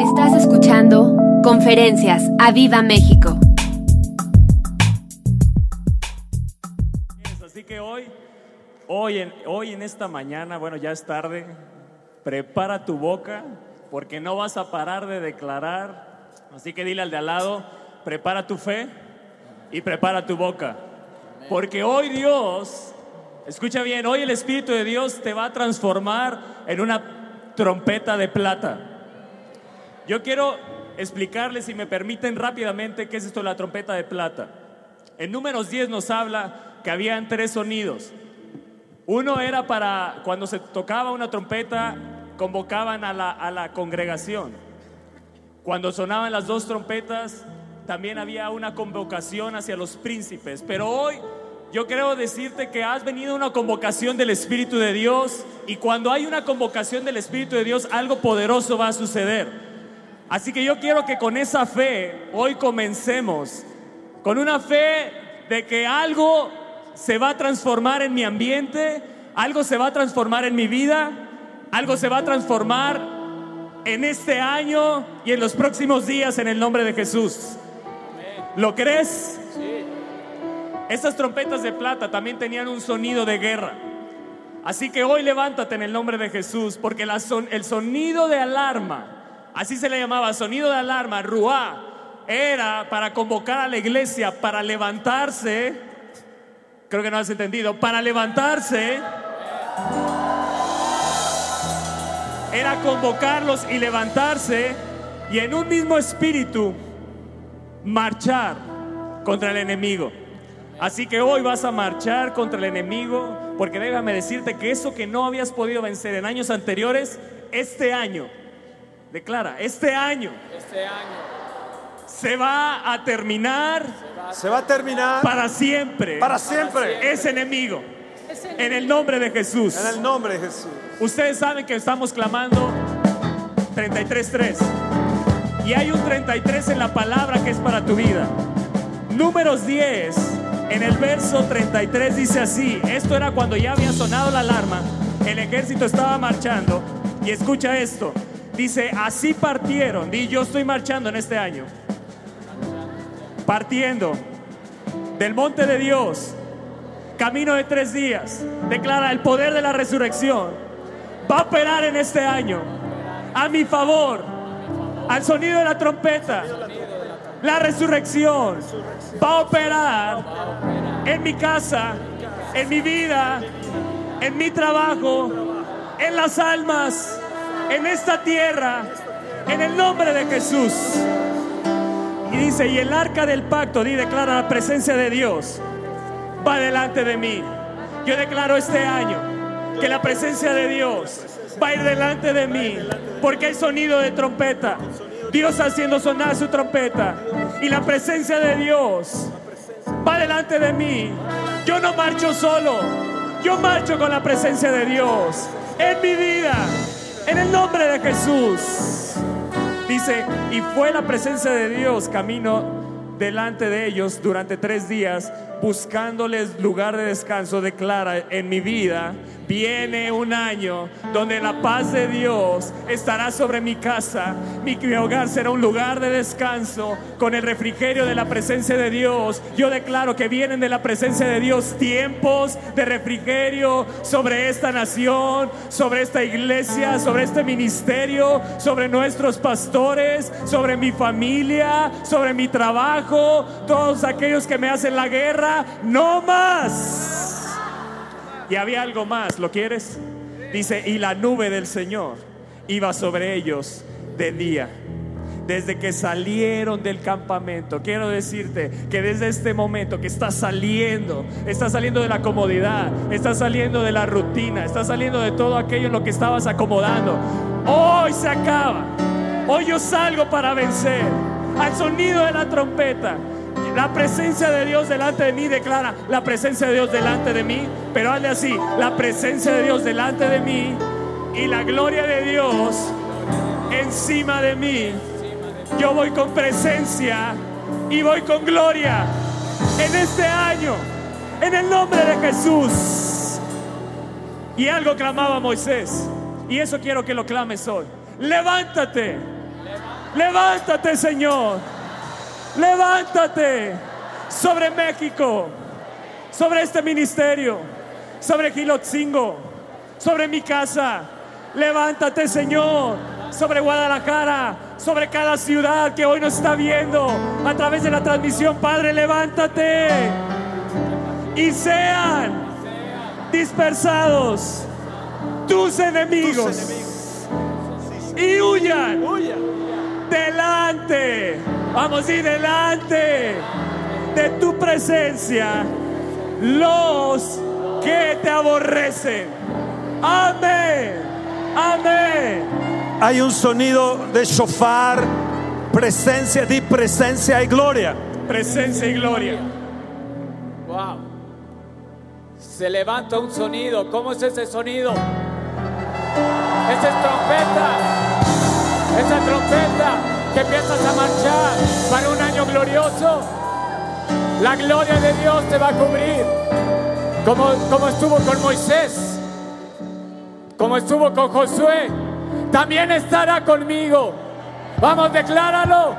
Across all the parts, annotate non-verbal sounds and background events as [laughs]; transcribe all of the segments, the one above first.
Estás escuchando Conferencias a Viva México. Así que hoy, hoy en, hoy en esta mañana, bueno, ya es tarde, prepara tu boca porque no vas a parar de declarar. Así que dile al de al lado, prepara tu fe y prepara tu boca. Porque hoy Dios, escucha bien, hoy el Espíritu de Dios te va a transformar en una trompeta de plata. Yo quiero explicarles, si me permiten rápidamente, qué es esto de la trompeta de plata. En números 10 nos habla que habían tres sonidos. Uno era para cuando se tocaba una trompeta, convocaban a la, a la congregación. Cuando sonaban las dos trompetas, también había una convocación hacia los príncipes. Pero hoy yo quiero decirte que has venido una convocación del Espíritu de Dios y cuando hay una convocación del Espíritu de Dios, algo poderoso va a suceder. Así que yo quiero que con esa fe hoy comencemos, con una fe de que algo se va a transformar en mi ambiente, algo se va a transformar en mi vida, algo se va a transformar en este año y en los próximos días en el nombre de Jesús. ¿Lo crees? Estas trompetas de plata también tenían un sonido de guerra. Así que hoy levántate en el nombre de Jesús, porque la son, el sonido de alarma, así se le llamaba, sonido de alarma, ruá, era para convocar a la iglesia, para levantarse, creo que no has entendido, para levantarse, era convocarlos y levantarse y en un mismo espíritu marchar contra el enemigo. Así que hoy vas a marchar contra el enemigo, porque déjame decirte que eso que no habías podido vencer en años anteriores, este año, declara, este año, Este año se va a terminar Se va a terminar para siempre para siempre. ese enemigo. En el nombre de Jesús. En el nombre de Jesús. Ustedes saben que estamos clamando 33.3. Y hay un 33 en la palabra que es para tu vida. Números 10, en el verso 33 dice así, esto era cuando ya había sonado la alarma, el ejército estaba marchando y escucha esto, dice, así partieron, y yo estoy marchando en este año, partiendo del monte de Dios, camino de tres días, declara el poder de la resurrección, va a operar en este año, a mi favor, al sonido de la trompeta, la resurrección va a operar en mi casa, en mi vida, en mi trabajo, en las almas, en esta tierra, en el nombre de Jesús. Y dice, y el arca del pacto, y declara la presencia de Dios, va delante de mí. Yo declaro este año que la presencia de Dios va a ir delante de mí, porque hay sonido de trompeta. Dios haciendo sonar su trompeta y la presencia de Dios va delante de mí. Yo no marcho solo, yo marcho con la presencia de Dios en mi vida, en el nombre de Jesús. Dice, y fue la presencia de Dios camino delante de ellos durante tres días, buscándoles lugar de descanso, declara, en mi vida viene un año donde la paz de Dios estará sobre mi casa, mi, mi hogar será un lugar de descanso con el refrigerio de la presencia de Dios. Yo declaro que vienen de la presencia de Dios tiempos de refrigerio sobre esta nación, sobre esta iglesia, sobre este ministerio, sobre nuestros pastores, sobre mi familia, sobre mi trabajo, todos aquellos que me hacen la guerra, no más. Y había algo más, ¿lo quieres? Dice, y la nube del Señor iba sobre ellos de día. Desde que salieron del campamento, quiero decirte que desde este momento que estás saliendo, estás saliendo de la comodidad, estás saliendo de la rutina, estás saliendo de todo aquello en lo que estabas acomodando. Hoy se acaba. Hoy yo salgo para vencer. Al sonido de la trompeta, la presencia de Dios delante de mí declara la presencia de Dios delante de mí, pero hazle así, la presencia de Dios delante de mí y la gloria de Dios encima de mí. Yo voy con presencia y voy con gloria en este año, en el nombre de Jesús. Y algo clamaba Moisés, y eso quiero que lo clames hoy. Levántate Levántate, Señor. Levántate sobre México, sobre este ministerio, sobre Gilotzingo, sobre mi casa. Levántate, Señor, sobre Guadalajara, sobre cada ciudad que hoy nos está viendo a través de la transmisión. Padre, levántate y sean dispersados tus enemigos y huyan delante, vamos a ir delante de tu presencia los que te aborrecen. Amén, amén. Hay un sonido de shofar, presencia, di presencia y gloria. Presencia y gloria. Wow. Se levanta un sonido. ¿Cómo es ese sonido? Esa es trompeta. Esa trompeta que empiezas a marchar para un año glorioso. La gloria de Dios te va a cubrir. Como, como estuvo con Moisés. Como estuvo con Josué. También estará conmigo. Vamos, decláralo.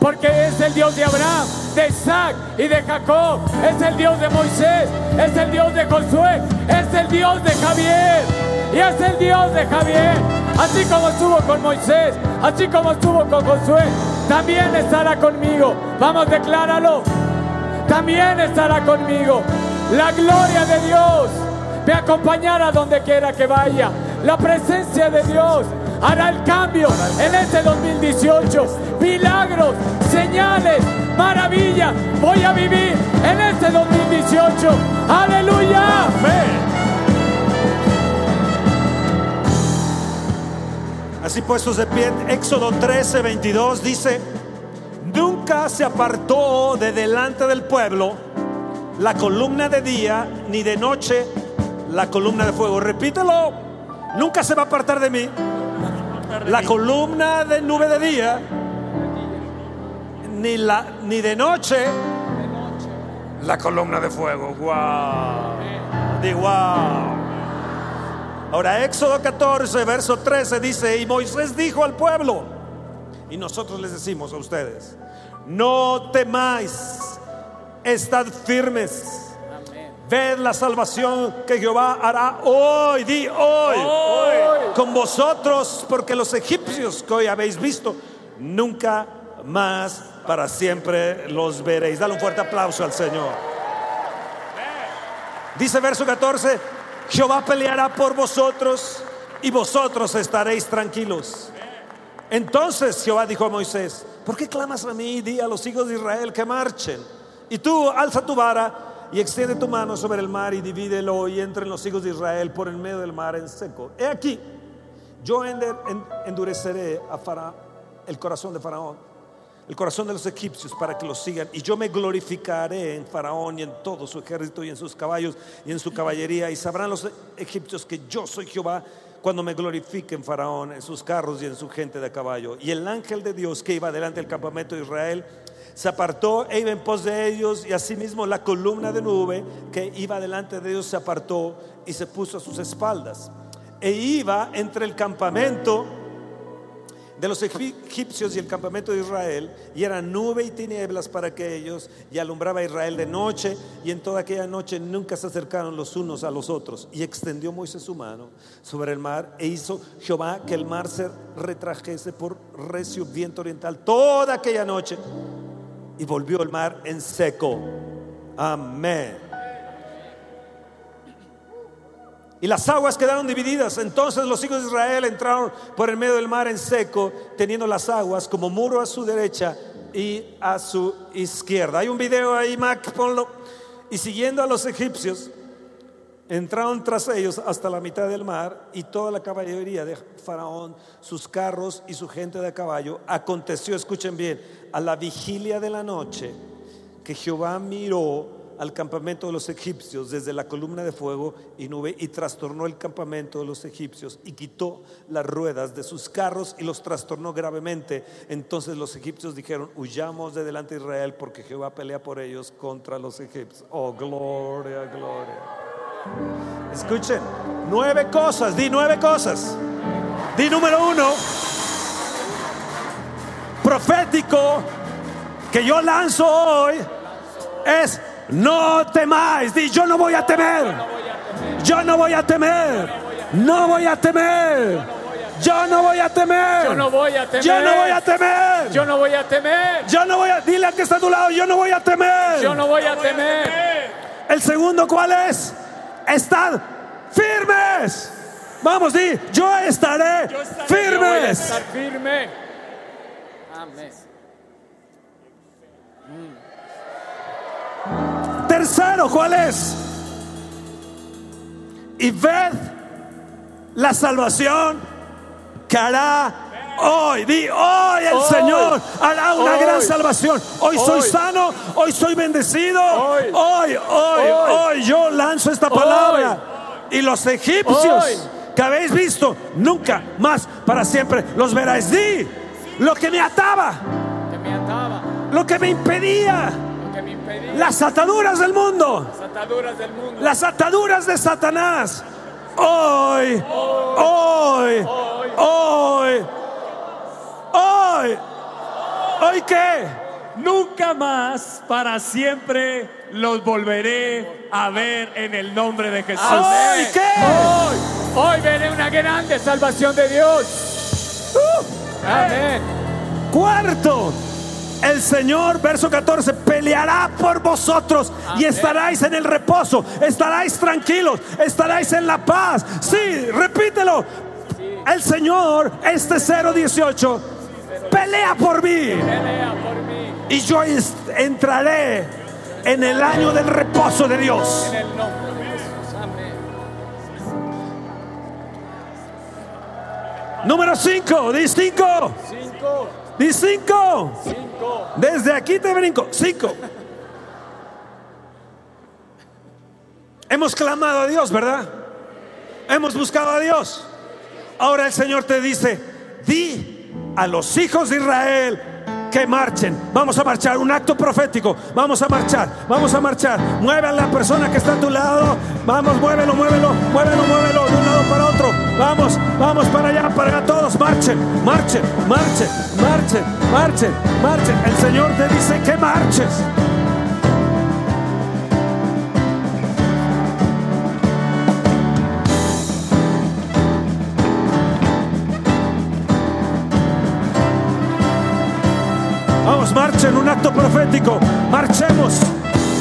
Porque es el Dios de Abraham, de Isaac y de Jacob. Es el Dios de Moisés. Es el Dios de Josué. Es el Dios de Javier. Y es el Dios de Javier. Así como estuvo con Moisés. Así como estuvo con Josué. También estará conmigo. Vamos, decláralo. También estará conmigo. La gloria de Dios me acompañará donde quiera que vaya. La presencia de Dios hará el cambio en este 2018. Milagros, señales, maravillas. Voy a vivir en este 2018. Aleluya. Así puestos de pie, Éxodo 13, 22 dice, nunca se apartó de delante del pueblo la columna de día, ni de noche la columna de fuego. Repítelo, nunca se va a apartar de mí. La columna de nube de día, ni, la, ni de noche la columna de fuego. Wow. Di wow. Ahora Éxodo 14, verso 13 dice, y Moisés dijo al pueblo, y nosotros les decimos a ustedes, no temáis, estad firmes. Ved la salvación que Jehová hará hoy, di hoy, con vosotros, porque los egipcios que hoy habéis visto, nunca más para siempre los veréis. Dale un fuerte aplauso al Señor. Dice verso 14, Jehová peleará por vosotros y vosotros estaréis tranquilos. Entonces Jehová dijo a Moisés, ¿por qué clamas a mí? Di a los hijos de Israel que marchen. Y tú alza tu vara y extiende tu mano sobre el mar y divídelo y entren los hijos de Israel por el medio del mar en seco. He aquí, yo endureceré a el corazón de Faraón, el corazón de los egipcios para que los sigan. Y yo me glorificaré en Faraón y en todo su ejército y en sus caballos y en su caballería. Y sabrán los egipcios que yo soy Jehová cuando me glorifique en Faraón, en sus carros y en su gente de caballo. Y el ángel de Dios que iba delante del campamento de Israel se apartó e iba en pos de ellos y asimismo la columna de nube que iba delante de ellos se apartó y se puso a sus espaldas. E iba entre el campamento de los egipcios y el campamento de Israel, y era nube y tinieblas para aquellos, y alumbraba a Israel de noche, y en toda aquella noche nunca se acercaron los unos a los otros. Y extendió Moisés su mano sobre el mar, e hizo Jehová que el mar se retrajese por recio viento oriental toda aquella noche, y volvió el mar en seco. Amén. Y las aguas quedaron divididas. Entonces los hijos de Israel entraron por el medio del mar en seco, teniendo las aguas como muro a su derecha y a su izquierda. Hay un video ahí, Mac, ponlo. Y siguiendo a los egipcios, entraron tras ellos hasta la mitad del mar y toda la caballería de Faraón, sus carros y su gente de caballo. Aconteció, escuchen bien, a la vigilia de la noche que Jehová miró al campamento de los egipcios desde la columna de fuego y nube y trastornó el campamento de los egipcios y quitó las ruedas de sus carros y los trastornó gravemente. Entonces los egipcios dijeron, huyamos de delante de Israel porque Jehová pelea por ellos contra los egipcios. Oh, gloria, gloria. Escuchen, nueve cosas, di nueve cosas. Di número uno, profético que yo lanzo hoy es no temáis. Di, yo no voy a temer. Yo no voy a temer. No voy a temer. Yo no voy a temer. Yo no voy a temer. Yo no voy a temer. Yo no voy a temer. Yo no voy a. Dile al que está a tu lado, yo no voy a temer. Yo no voy a temer. El segundo, ¿cuál es? Estad firmes. Vamos, di, yo estaré, Yo voy a firmes. estar firme. Amén. Tercero, ¿cuál es? Y ved la salvación que hará hoy. Di hoy el Hoy. Señor hará una Hoy. gran salvación. Hoy soy sano, hoy soy bendecido. Hoy. Hoy, hoy, yo lanzo esta palabra. Y los egipcios que habéis visto, nunca más para siempre los veráis. Di lo que me ataba, lo que me impedía, que me impedía. las ataduras del mundo. Las ataduras del mundo. las ataduras de Satanás. Hoy, hoy, hoy, hoy, hoy qué? Nunca más, para siempre, los volveré a ver en el nombre de Jesús. Hoy qué? Hoy, hoy veré una grande salvación de Dios. Amén. Cuarto, el Señor, verso 14, peleará por vosotros y estaráis en el reposo, estaráis tranquilos, estaráis en la paz. Sí, repítelo. El Señor, este 018, pelea por mí. Pelea por mí. y yo entraré en el año del reposo de Dios. Número 5, di 5, Cinco. Di 5. Cinco. Desde aquí te brinco, 5. Hemos clamado a Dios, ¿verdad? Hemos buscado a Dios. Ahora el Señor te dice, di a los hijos de Israel que marchen. Vamos a marchar, un acto profético. Vamos a marchar, vamos a marchar. Mueve a la persona que está a tu lado. Vamos, muévelo, muévelo, muévelo, muévelo de un lado para otro. Vamos, vamos para allá, para allá todos. Marchen, marchen, marchen, marchen, marchen, marchen. El Señor te dice que marches. Vamos, marchen, un acto profético. Marchemos,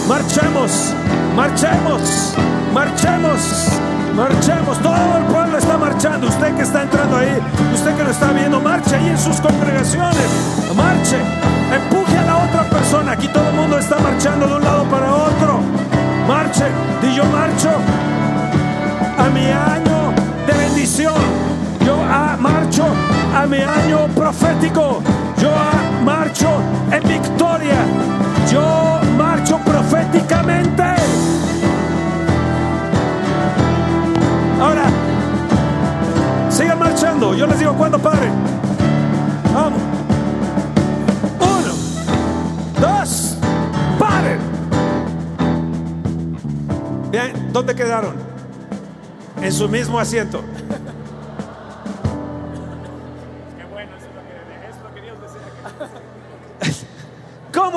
marchemos, marchemos, marchemos, marchemos. Todo el pueblo está marchando. Usted que está entrando ahí, usted que lo está viendo, marche ahí en sus congregaciones. Marche, empuje a la otra persona. Aquí todo el mundo está marchando de un lado para otro. Marche, y yo marcho a mi año de bendición. Yo ah, marcho a mi año profético. Yo marcho en victoria. Yo marcho proféticamente. Ahora, sigan marchando. Yo les digo cuando paren. Vamos. Uno, dos, paren. Bien, ¿dónde quedaron? En su mismo asiento.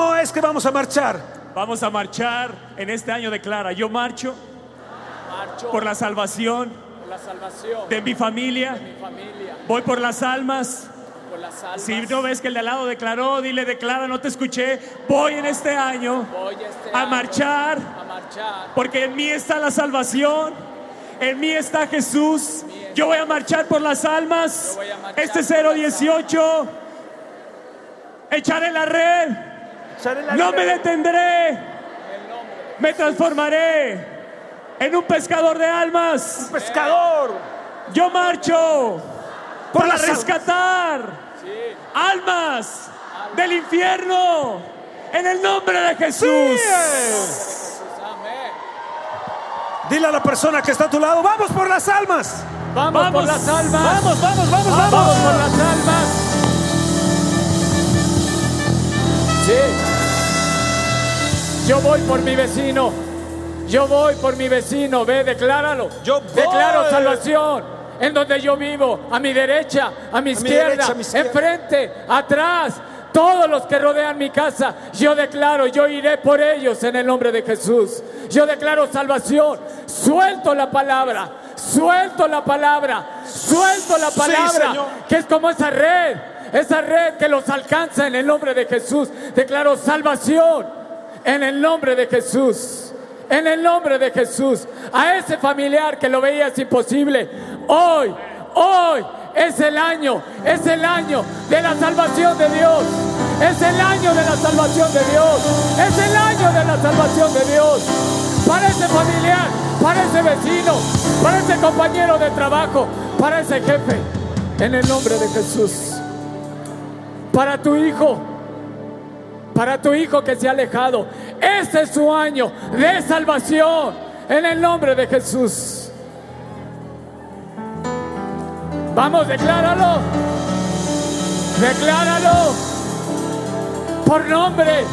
¿Cómo es que vamos a marchar? Vamos a marchar en este año, declara, yo marcho Marcho por la salvación por la salvación de mi familia, mi familia. voy por las almas. Por las almas. Si no ves que el de al lado declaró, dile, declara, no te escuché, voy en este año Voy este a año marchar a marchar. porque en mí está la salvación, en mí está Jesús. Yo voy a marchar por las almas. Este por las 018, echaré la red, no me detendré, me transformaré en un pescador de almas. Pescador. Yo marcho Por para rescatar almas del infierno en el nombre de Jesús. Dile a la persona que está a tu lado, vamos por las almas. Vamos, Vamos. por las almas. Vamos, vamos, vamos, vamos. Vamos por las almas. Yo voy por mi vecino. Yo voy por mi vecino. Ve, decláralo. Yo voy. Declaro salvación. En donde yo vivo, a mi derecha, a mi izquierda, derecha, a mi izquierda. enfrente, atrás, Todos los que rodean mi casa, yo declaro, yo iré por ellos en el nombre de Jesús. Yo declaro salvación. Suelto la palabra, suelto la palabra, suelto la palabra, que es como esa red, esa red que los alcanza en el nombre de Jesús. Declaro salvación en el nombre de Jesús. En el nombre de Jesús. A ese familiar que lo veías imposible, hoy, hoy es el año, es el año de la salvación de Dios. Es el año de la salvación de Dios. Es el año de la salvación de Dios. Para ese familiar, para ese vecino, para ese compañero de trabajo, para ese jefe. En el nombre de Jesús. Para tu hijo, para tu hijo que se ha alejado. Este es su año de salvación en el nombre de Jesús. Vamos, decláralo. Decláralo. Por nombre.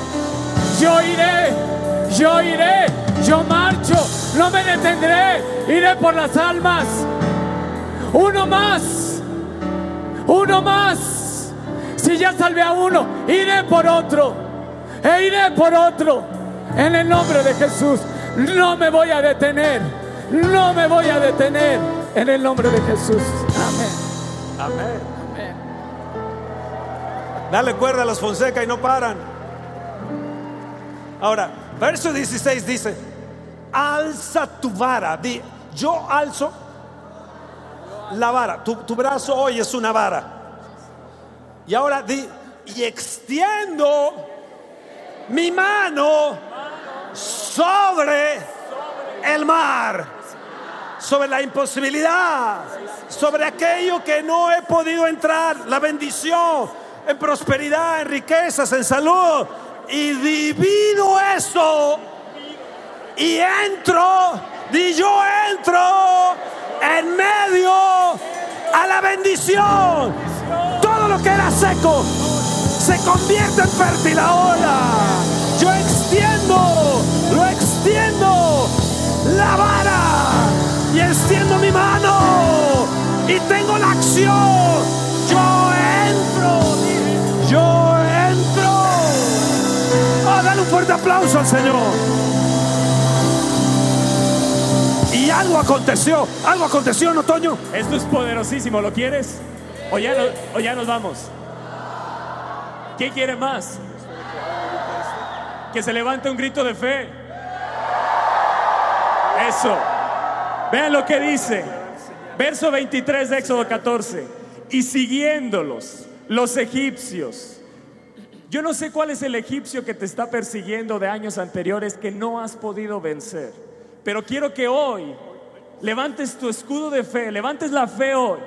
Yo iré. Yo iré. Yo marcho. No me detendré. Iré por las almas. Uno más. Uno más. Si ya salvé a uno, iré por otro. E iré por otro. En el nombre de Jesús. No me voy a detener. No me voy a detener. En el nombre de Jesús. Amén. Amén. Dale cuerda a los Fonseca y no paran. Ahora, verso 16 dice, alza tu vara. Di, yo alzo la vara. Tu, tu brazo hoy es una vara. Y ahora di, y extiendo mi mano sobre el mar, sobre la imposibilidad, sobre aquello que no he podido entrar, la bendición, en prosperidad, en riquezas, en salud. Y divido eso y entro, y yo entro en medio a la bendición. Todo lo que era seco se convierte en fértil ahora. Yo extiendo, lo extiendo la vara y extiendo mi mano y tengo la acción. Yo entro, yo entro. Oh, dale un fuerte aplauso al Señor. Y algo aconteció, algo aconteció en otoño. Esto es poderosísimo, ¿lo quieres? O ya, no- o ya nos vamos. ¿Quién quiere más? Que se levante un grito de fe. Eso. Vean lo que dice. Verso 23 de Éxodo 14. Y siguiéndolos, los egipcios. Yo no sé cuál es el egipcio que te está persiguiendo de años anteriores que no has podido vencer. Pero quiero que hoy levantes tu escudo de fe, levantes la fe hoy,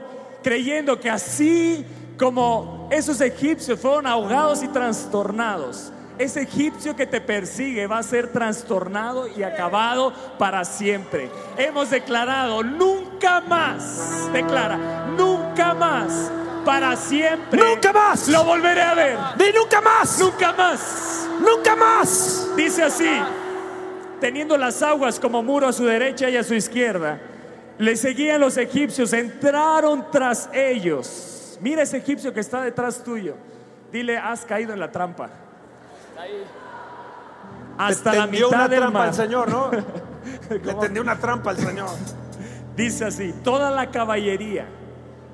creyendo que así como esos egipcios fueron ahogados y trastornados, ese egipcio que te persigue va a ser trastornado y acabado para siempre. Hemos declarado nunca más, declara, nunca más, para siempre. Nunca más. Lo volveré a ver. Di nunca más, Nunca más. nunca más. Dice así, teniendo las aguas como muro a su derecha y a su izquierda, le seguían los egipcios, entraron tras ellos. Mira ese egipcio que está detrás tuyo. Dile, has caído en la trampa. Hasta la mitad una del trampa mar. al Señor, ¿no? [laughs] Le tendió una trampa al Señor. Dice así, toda la caballería,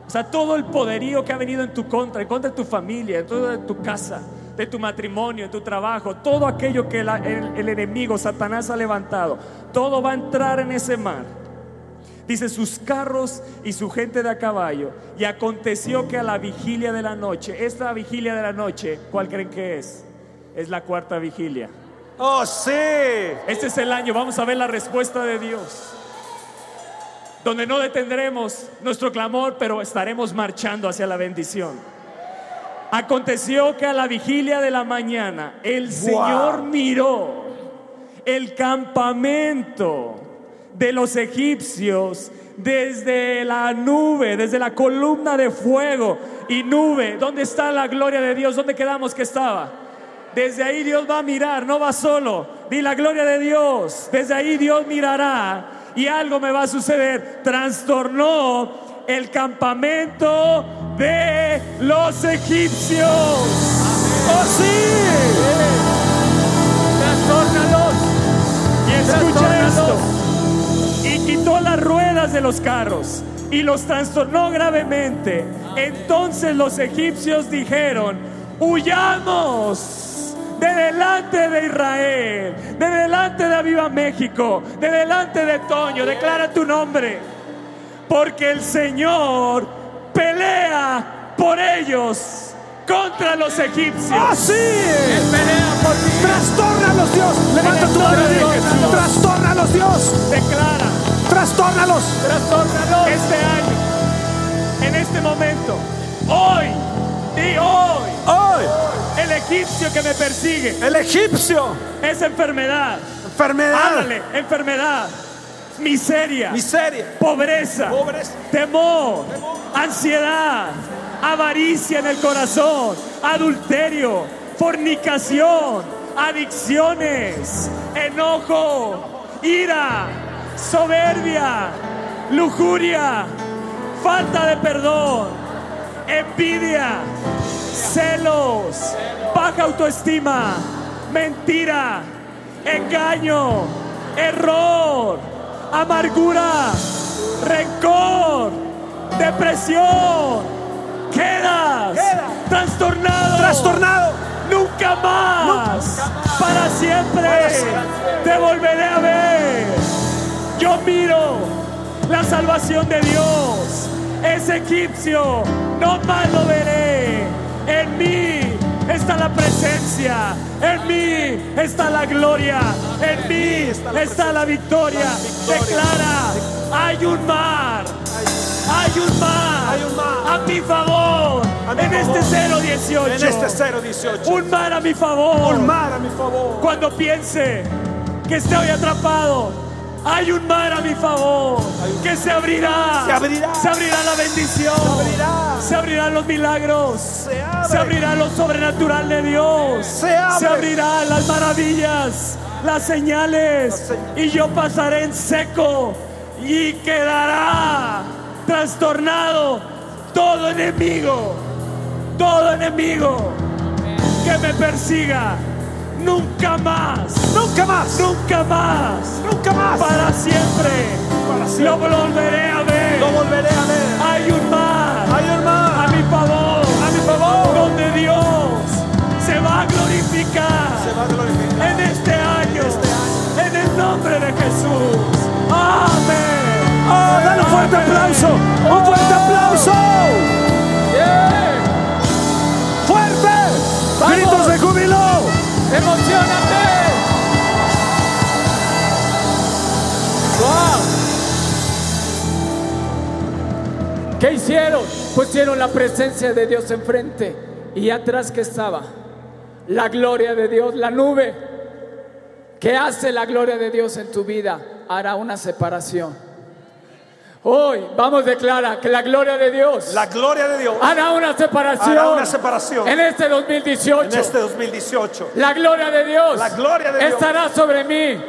o sea, todo el poderío que ha venido en tu contra, en contra de tu familia, en contra de tu casa, de tu matrimonio, de tu trabajo, todo aquello que la- el, el enemigo, Satanás, ha levantado, todo va a entrar en ese mar. Dice sus carros y su gente de a caballo. Y aconteció que a la vigilia de la noche, esta vigilia de la noche, ¿cuál creen que es? Es la cuarta vigilia. Oh, sí. Este es el año, vamos a ver la respuesta de Dios. Donde no detendremos nuestro clamor, pero estaremos marchando hacia la bendición. Aconteció que a la vigilia de la mañana el Señor miró el campamento de los egipcios desde la nube, desde la columna de fuego y nube. ¿Dónde está la gloria de Dios? ¿Dónde quedamos que estaba? Desde ahí Dios va a mirar, no va solo. Di la gloria de Dios. Desde ahí Dios mirará y algo me va a suceder. Trastornó el campamento de los egipcios. Oh, sí. Trastórnalos. Y escucha esto. Y quitó las ruedas de los carros y los trastornó gravemente. Entonces los egipcios dijeron, huyamos de delante de Israel, de delante de Aviva México, de delante de Toño, declara tu nombre, porque el Señor pelea por ellos contra los egipcios. Oh, sí. Él pelea por ti. Trastórnalos, Dios. Levanta tu mano. Trastórnalos, Dios. Declara Trastórnalos. Trastórnalos. este año, en este momento, hoy, y hoy, Hoy, el egipcio que me persigue el egipcio. es enfermedad. Enfermedad. Háblale, enfermedad, miseria, Miseria. pobreza, Pobreza. temor, ansiedad, avaricia en el corazón, adulterio, fornicación, adicciones, enojo, ira, soberbia, lujuria, falta de perdón, envidia, celos, baja autoestima, mentira, engaño, error, amargura, rencor, depresión. Quedas Queda. trastornado. Trastornado. Nunca más. Para siempre. Te volveré a ver. Yo miro la salvación de Dios. Es egipcio. No más lo veré. En mí está la presencia. En mí está la gloria. En mí está la victoria. Declara, hay un mar. Hay un mar. A mi favor. En este 018. En este 018. Un mar a mi favor. Un mar a mi favor. Cuando piense que estoy atrapado, hay un mar a mi favor que se abrirá. Se abrirá. Se abrirá la bendición. Se abrirá. Se abrirán los milagros. Se abre. Se abrirá lo sobrenatural de Dios. Se abre. abrirán las maravillas, las señales. Las señales. Y yo pasaré en seco y quedará trastornado todo enemigo. Todo enemigo que me persiga. Nunca más. Nunca más. Nunca más. Nunca más. Para siempre. Para siempre. Lo volveré a ver. Lo volveré a ver. Hay un mar. Hay un mar. A mi favor. A mi favor. Donde Dios se va a glorificar. Se va a glorificar. En este año. este año. En el nombre de Jesús. Amén. Oh, dale un fuerte aplauso. Un fuerte ¿Qué hicieron? Pusieron la presencia de Dios enfrente y atrás que estaba la gloria de Dios, la nube. ¿Qué hace la gloria de Dios en tu vida? Hará una separación. Hoy vamos a declarar que la gloria de Dios La gloria de Dios hará una separación, hará una separación en este 2018. en este 2018. La gloria de Dios, La gloria de Dios. estará sobre mí.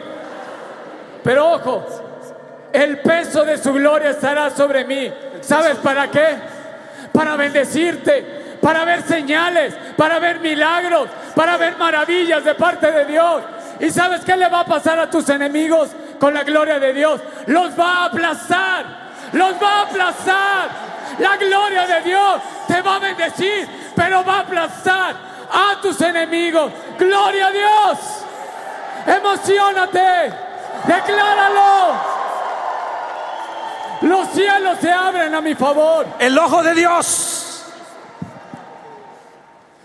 Pero ojo, el peso de su gloria estará sobre mí. ¿Sabes para qué? Para bendecirte, para ver señales, para ver milagros, para ver maravillas de parte de Dios. ¿Y sabes qué le va a pasar a tus enemigos con la gloria de Dios? Los va a aplastar, los va a aplastar. La gloria de Dios te va a bendecir, pero va a aplastar a tus enemigos. Gloria a Dios. Emocionate. Decláralo. Los cielos se abren a mi favor. El ojo de Dios.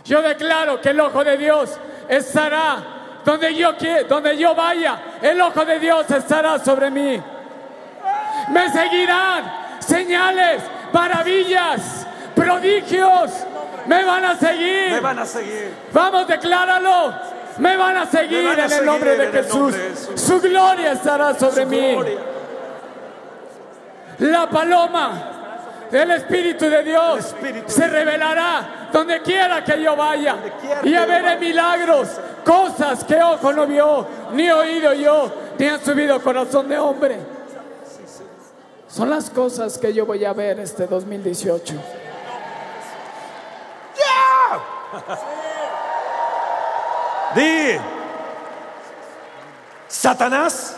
Yo declaro que el ojo de Dios estará donde yo quiera, donde yo vaya. El ojo de Dios estará sobre mí. Me seguirán señales, maravillas, prodigios. Me van a seguir. Me van a seguir. Vamos, decláralo. Me van a seguir Me van a en el de Jesús. nombre de Jesús. Su gloria estará sobre Su mí. gloria. La paloma del Espíritu de Dios El Espíritu se revelará donde quiera que yo vaya. Y que a yo veré milagros, cosas que ojo no vio, ni oído yo, ni han subido corazón de hombre. Son las cosas que yo voy a ver este 2018. Di, Satanás,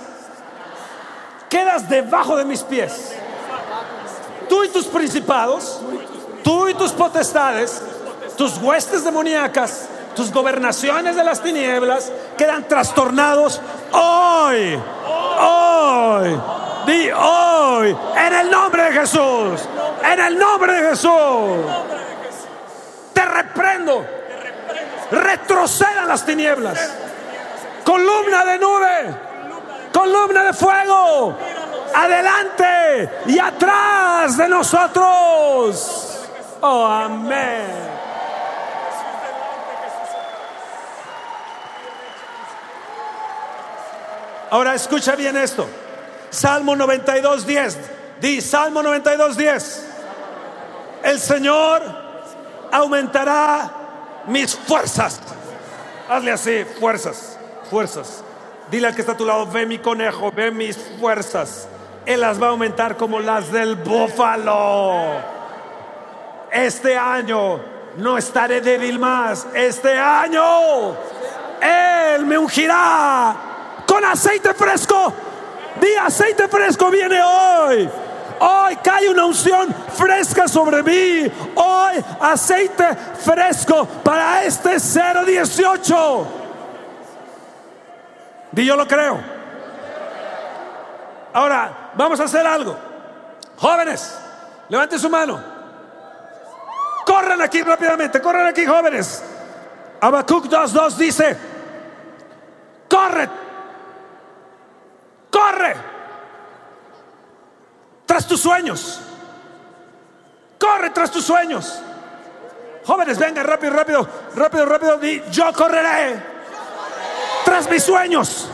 quedas debajo de mis pies. Tú y tus principados, tú y tus potestades, tus huestes demoníacas, tus gobernaciones de las tinieblas quedan trastornados hoy, hoy, di hoy, en el nombre de Jesús, en el nombre de Jesús. Te reprendo, retrocedan las tinieblas, columna de nube, columna de fuego, adelante y atrás de nosotros. Oh, amén. Ahora escucha bien esto. Salmo 92, 10. Di Salmo 92, 10. El Señor aumentará mis fuerzas. Hazle así, fuerzas, fuerzas. Dile al que está a tu lado, ve mi conejo, ve mis fuerzas. Él las va a aumentar como las del búfalo. Este año no estaré débil más. Este año Él me ungirá con aceite fresco. Di aceite fresco viene hoy. Hoy cae una unción fresca sobre mí. Hoy aceite fresco para este 018. Di yo lo creo. Ahora, vamos a hacer algo. Jóvenes, levanten su mano. Corran aquí rápidamente, corran aquí, jóvenes. Habacuc 2.2 dice: Corre, corre tras tus sueños. Corre tras tus sueños. Jóvenes, vengan rápido, rápido, rápido, rápido. Di, yo correré tras mis sueños.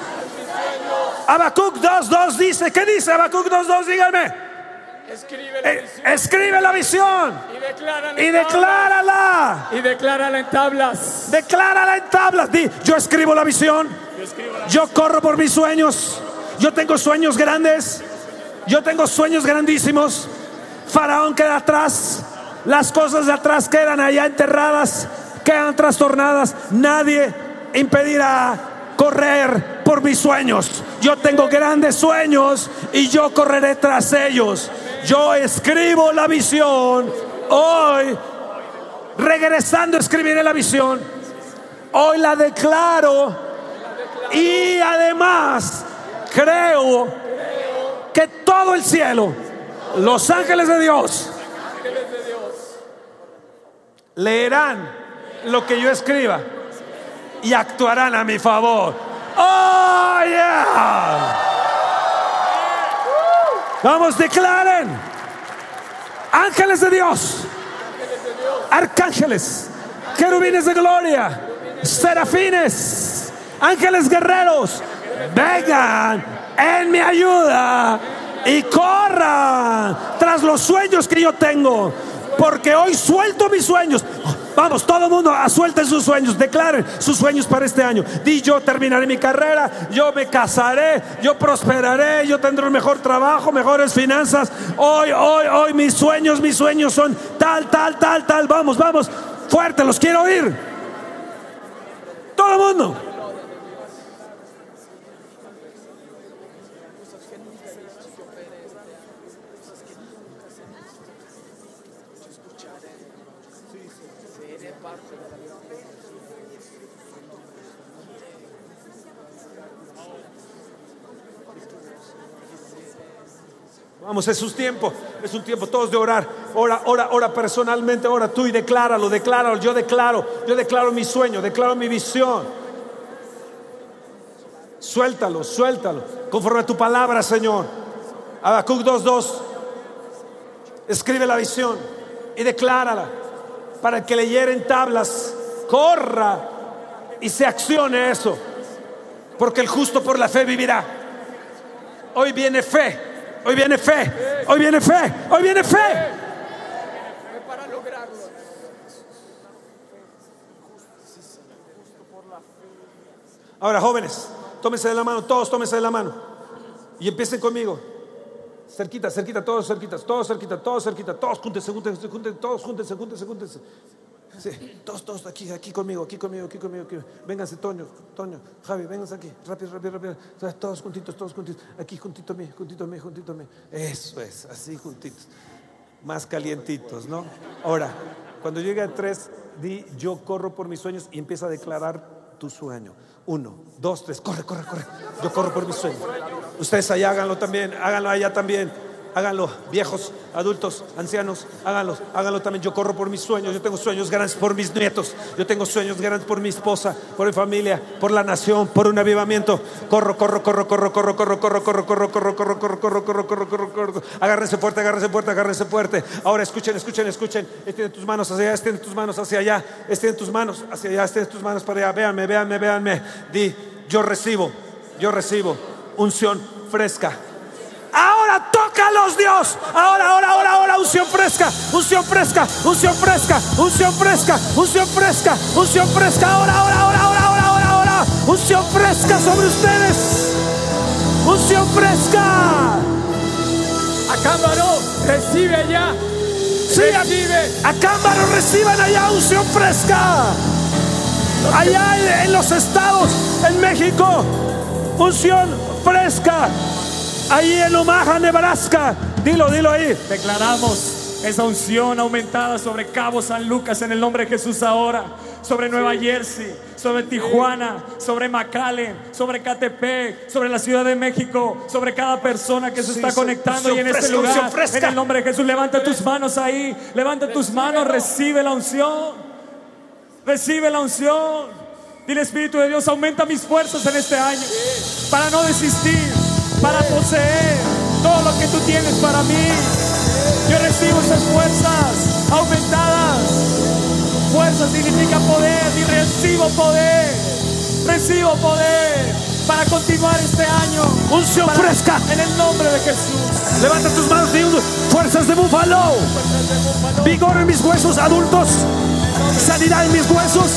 Habacuc 2.2 dice, ¿qué dice Habacuc 2.2? Díganme. Escribe la Eh, visión escribe la visión y declárala y declárala. Y declárala en tablas. Declárala en tablas. Di, yo escribo la visión. Yo escribo la- Yo corro por mis sueños. Yo tengo sueños grandes. Yo tengo sueños grandísimos. Faraón queda atrás. Las cosas de atrás quedan allá enterradas, quedan trastornadas. Nadie impedirá correr por mis sueños. Yo tengo grandes sueños y yo correré tras ellos. Yo escribo la visión. Hoy, regresando, escribiré la visión. Hoy la declaro y además creo que todo el cielo, los ángeles de Dios, leerán lo que yo escriba y actuarán a mi favor. ¡Oh, yeah! Vamos, declaren. Ángeles de Dios, arcángeles, querubines de gloria, serafines, ángeles guerreros, vengan en mi ayuda y corran tras los sueños que yo tengo. Porque hoy suelto mis sueños. Vamos, todo el mundo, a suelten sus sueños, declaren sus sueños para este año. Di yo terminaré mi carrera, yo me casaré, yo prosperaré, yo tendré un mejor trabajo, mejores finanzas. Hoy, hoy, hoy mis sueños, mis sueños son tal, tal, tal, tal. Vamos, vamos, fuerte, los quiero oír. Todo el mundo. Vamos, es un tiempo, es un tiempo todos de orar. Ora, ora, ora personalmente, ora tú y decláralo, decláralo. Yo declaro, yo declaro mi sueño, declaro mi visión. Suéltalo, suéltalo, conforme a tu palabra, Señor. Habacuc 2.2. Escribe la visión y declárala para que leyera en tablas, corra y se accione eso. Porque el justo por la fe vivirá. Hoy viene fe. Hoy viene fe, hoy viene fe, hoy viene fe. para lograrlo. Ahora, jóvenes, tómense de la mano, todos tómense de la mano. Y empiecen conmigo. Cerquita, cerquita, todos cerquitas, todos cerquita, todos cerquita, todos júntense, júntense, júntense, todos júntense, júntense, júntense. Sí, todos, todos aquí, aquí conmigo, aquí conmigo, aquí conmigo. Aquí. Vénganse, Toño, Toño, Javi, vénganse aquí. Rápido, rápido, rápido. Todos juntitos, todos juntitos. Aquí juntito a mí, juntito a mí, juntito a mí. Eso es, así juntitos. Más calientitos, ¿no? Ahora, cuando llegue a tres, di yo corro por mis sueños y empieza a declarar tu sueño. Uno, dos, tres, corre, corre, corre. Yo corro por mis sueños. Ustedes allá háganlo también, háganlo allá también. Háganlo, viejos, adultos, ancianos, háganlo, háganlo también. Yo corro por mis sueños, yo tengo sueños grandes por mis nietos, yo tengo sueños grandes por mi esposa, por mi familia, por la nación, por un avivamiento. Corro, corro, corro, corro, corro, corro, corro, corro, corro, corro, corro, corro, corro, corro, corro, corro, corro. Agárrense fuerte, agárrense fuerte, agárrense fuerte. Ahora escuchen, escuchen, escuchen. Extiende tus manos hacia allá, extiende tus manos hacia allá, extiende tus manos hacia allá, extiende tus manos para allá. Véanme, véanme, véanme. Di, yo recibo, yo recibo unción fresca. Ahora tócalos, Dios. Ahora, ahora, ahora, ahora, unción fresca, unción fresca, unción fresca, unción fresca, unción fresca, unción fresca. Ahora, ahora, ahora, ahora, ahora, ahora, ahora. Unción fresca sobre ustedes. Unción fresca. Acámbaro, recibe allá. Sí, Recibe. a Cámbaro reciban allá unción fresca. Allá en, en los estados, en México, unción fresca. Ahí en Omaha, Nebraska. Dilo, dilo ahí. Declaramos esa unción aumentada sobre Cabo San Lucas en el nombre de Jesús ahora, sobre Nueva Jersey, sobre Tijuana, sobre McAllen, sobre Catepec, sobre la Ciudad de México, sobre cada persona que se está conectando y en este lugar. En el nombre de Jesús, levanta tus manos ahí, levanta tus manos, recibe la unción, recibe la unción. Dile Espíritu de Dios, aumenta mis fuerzas en este año para no desistir, para poseer todo lo que tú tienes para mí. Yo recibo esas fuerzas aumentadas. Fuerza significa poder y recibo poder. Recibo poder para continuar este año. Unción Para- fresca. En el nombre de Jesús. Levanta tus manos y fuerzas de búfalo. Vigor en mis huesos adultos. Sanidad en mis huesos.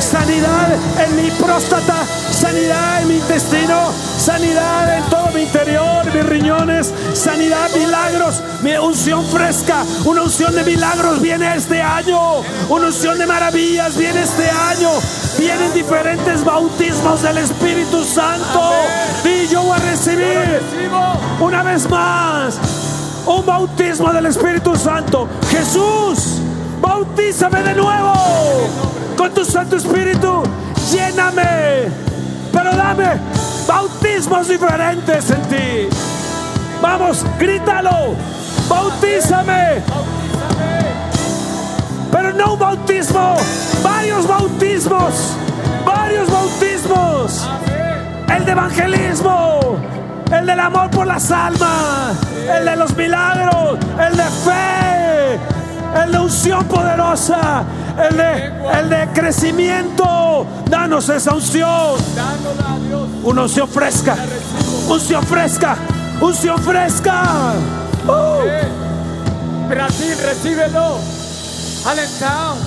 Sanidad en mi próstata. Sanidad en mi intestino. Sanidad en todo mi interior, mis riñones. Sanidad, milagros. Mi unción fresca. Una unción de milagros viene este año. Una unción de maravillas viene este año. Vienen diferentes bautismos del Espíritu Santo. Y yo voy a recibir una vez más un bautismo del Espíritu Santo. Jesús, bautízame de nuevo con tu Santo Espíritu. Lléname, pero dame bautismos diferentes en ti. Vamos, grítalo. Bautízame. Pero no un bautismo, varios bautismos, varios bautismos el de evangelismo, el del amor por las almas, el de los milagros, el de fe, el de unción poderosa, el de, crecimiento. Danos esa unción, una unción fresca, unción fresca, unción fresca. Uh. Brasil, recíbelo. Allentown,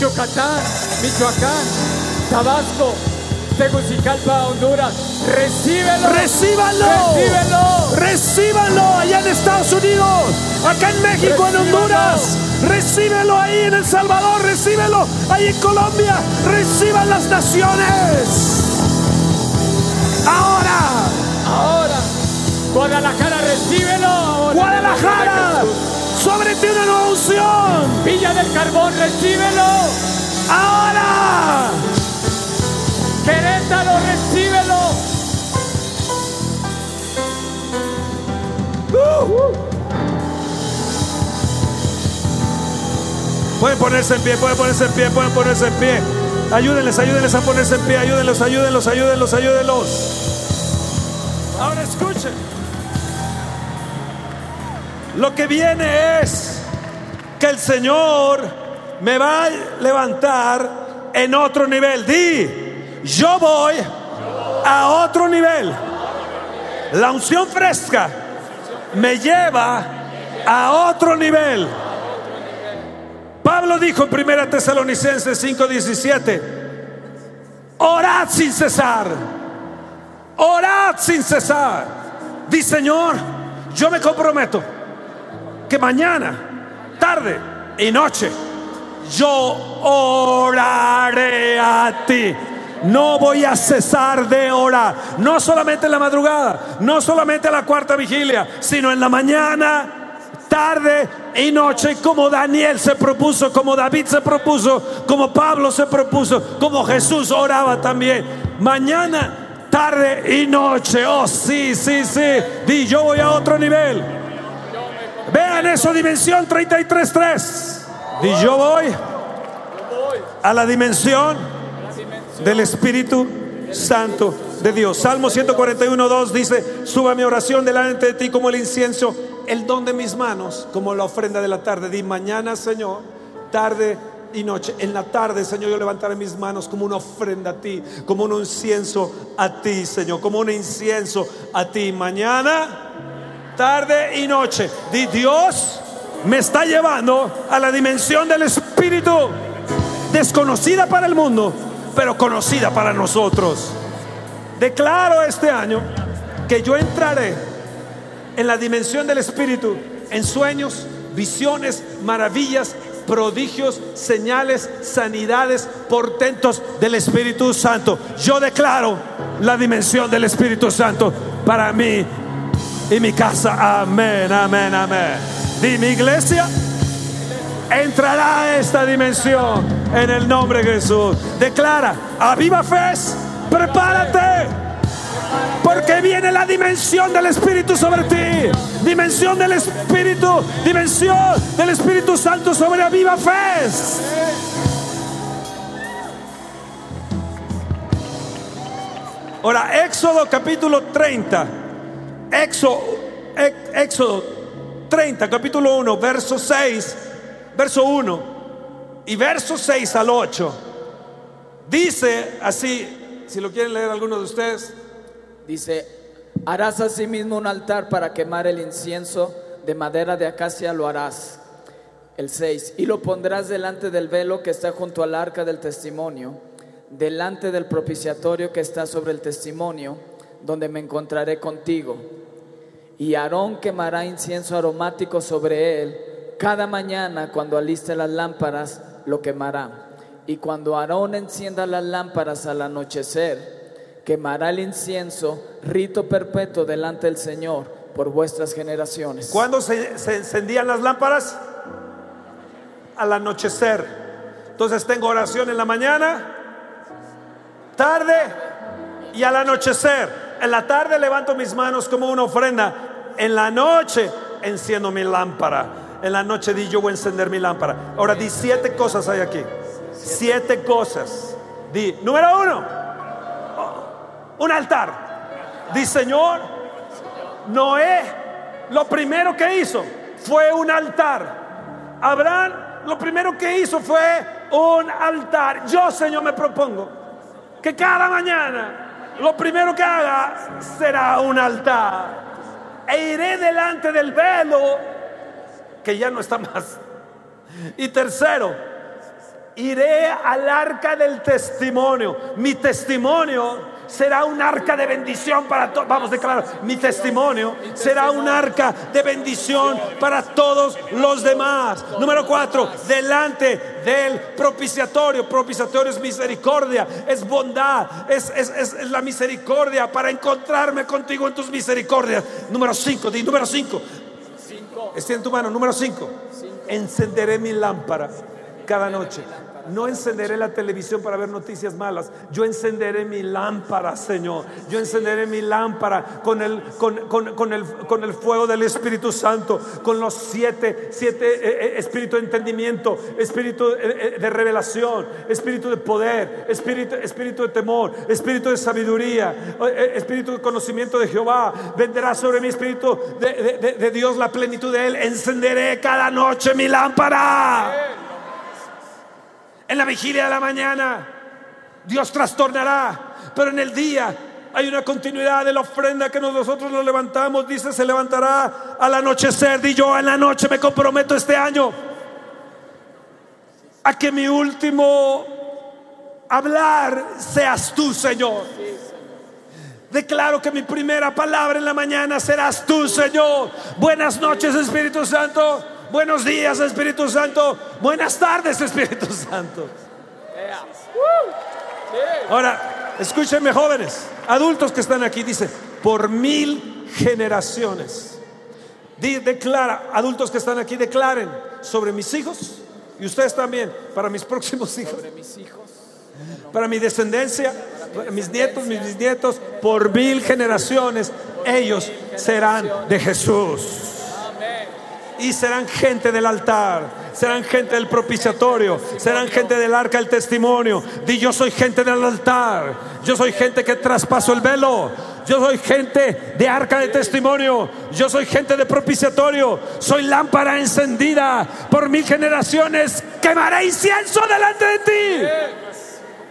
Yucatán, Michoacán, Tabasco, Tegucigalpa, Honduras. Recíbelo. Recíbanlo, Recíbelo. recíbanlo allá en Estados Unidos, acá en México, en Recíbanlo. Honduras, recíbelo ahí en El Salvador, recíbelo ahí en Colombia, reciban las naciones. Ahora, Ahora, Guadalajara, recíbelo. ahora. Guadalajara, sobre ti una nueva unción. Villa del Carbón, recíbelo. Ahora, Querétaro, recíbelo. pueden ponerse en pie, pueden ponerse en pie, pueden ponerse en pie. Ayúdenles, ayúdenles a ponerse en pie, ayúdenlos, ayúdenlos, ayúdenlos, ayúdenlos. Ahora escuchen. Lo que viene es que el Señor me va a levantar en otro nivel. Di, yo voy a otro nivel. La unción fresca me lleva a otro nivel. Pablo dijo en 1 Tesalonicenses 5:17, orad sin cesar, orad sin cesar. Di Señor, yo me comprometo que mañana, tarde y noche yo oraré a ti. No voy a cesar de orar. No solamente en la madrugada, no solamente en la cuarta vigilia, sino en la mañana, tarde y noche, como Daniel se propuso, como David se propuso, como Pablo se propuso, como Jesús oraba también. Mañana, tarde y noche. Oh, sí, sí, sí. Di, yo voy a otro nivel. Vean eso, dimensión 33.3. Di, yo voy a la dimensión del Espíritu Santo de Dios. Salmo 141, 2 dice, suba mi oración delante de ti como el incienso, el don de mis manos, como la ofrenda de la tarde. Di mañana, Señor, tarde y noche. En la tarde, Señor, yo levantaré mis manos como una ofrenda a ti, como un incienso a ti, Señor, como un incienso a ti. Mañana, tarde y noche. Di Dios me está llevando a la dimensión del Espíritu, desconocida para el mundo, pero conocida para nosotros. Declaro este año que yo entraré en la dimensión del Espíritu, en sueños, visiones, maravillas, prodigios, señales, sanidades, portentos del Espíritu Santo. Yo declaro la dimensión del Espíritu Santo para mí y mi casa. Amén, amén, amén. Di mi iglesia entrará a esta dimensión en el nombre de Jesús. Declara, a viva fe, prepárate. Porque viene la dimensión del Espíritu sobre ti. Dimensión del Espíritu. Dimensión del Espíritu Santo sobre a viva fe. Ahora, Éxodo capítulo 30. Éxodo, Éxodo 30, capítulo 1, verso 6 verso 1 y verso 6 al 8. Dice así, si lo quieren leer algunos de ustedes. Dice, harás asimismo un altar para quemar el incienso, de madera de acacia lo harás. El 6, y lo pondrás delante del velo que está junto al arca del testimonio, delante del propiciatorio que está sobre el testimonio, donde me encontraré contigo. Y Aarón quemará incienso aromático sobre él cada mañana cuando aliste las lámparas, lo quemará. Y cuando Aarón encienda las lámparas al anochecer, quemará el incienso, rito perpetuo delante del Señor por vuestras generaciones. ¿Cuándo se, se encendían las lámparas? Al anochecer. Entonces tengo oración en la mañana, tarde y al anochecer. En la tarde levanto mis manos como una ofrenda. En la noche enciendo mi lámpara en la noche di yo voy a encender mi lámpara. Ahora di siete cosas hay aquí. Siete cosas. Di, número uno, un altar. Di, Señor, Noé, lo primero que hizo fue un altar. Abraham, lo primero que hizo fue un altar. Yo, Señor, me propongo que cada mañana lo primero que haga será un altar. E iré delante del velo que ya no está más. Y tercero, iré al arca del testimonio. Mi testimonio será un arca de bendición para todos. Vamos a declarar, mi testimonio será un arca de bendición para todos los demás. Número cuatro, delante del propiciatorio. Propiciatorio es misericordia, es bondad, es, es, la misericordia para encontrarme contigo en tus misericordias. Número cinco, di número cinco, Está en tu mano. Número 5. Encenderé mi lámpara cada noche. No encenderé la televisión para ver noticias malas. Yo encenderé mi lámpara, Señor. Yo encenderé mi lámpara con el, con, el, con el fuego del Espíritu Santo, con los siete, siete eh, eh, espíritu de entendimiento, espíritu eh, de revelación, espíritu de poder, espíritu, espíritu de temor, espíritu de sabiduría, espíritu de conocimiento de Jehová. Vendrá sobre mi espíritu de, de Dios la plenitud de Él. Encenderé cada noche mi lámpara en la vigilia de la mañana. Dios trastornará, pero en el día hay una continuidad de la ofrenda que nosotros nos levantamos. Dice, se levantará al anochecer. Y yo en la noche me comprometo este año a que mi último hablar seas tú, Señor. Declaro que mi primera palabra en la mañana serás tú, Señor. Buenas noches, Espíritu Santo. Buenos días Espíritu Santo, buenas tardes Espíritu Santo. Ahora, escúchenme jóvenes, adultos que están aquí, dice, por mil generaciones. declara, adultos que están aquí, declaren sobre mis hijos y ustedes también, para mis próximos hijos. mis hijos. Para mi descendencia, para mis nietos, mis bisnietos, por mil generaciones, ellos serán de Jesús y serán gente del altar, serán gente del propiciatorio, serán gente del arca del testimonio. Di yo soy gente del altar, yo soy gente que traspaso el velo, yo soy gente de arca de testimonio, yo soy gente de propiciatorio, soy lámpara encendida por mil generaciones, quemaré incienso delante de ti.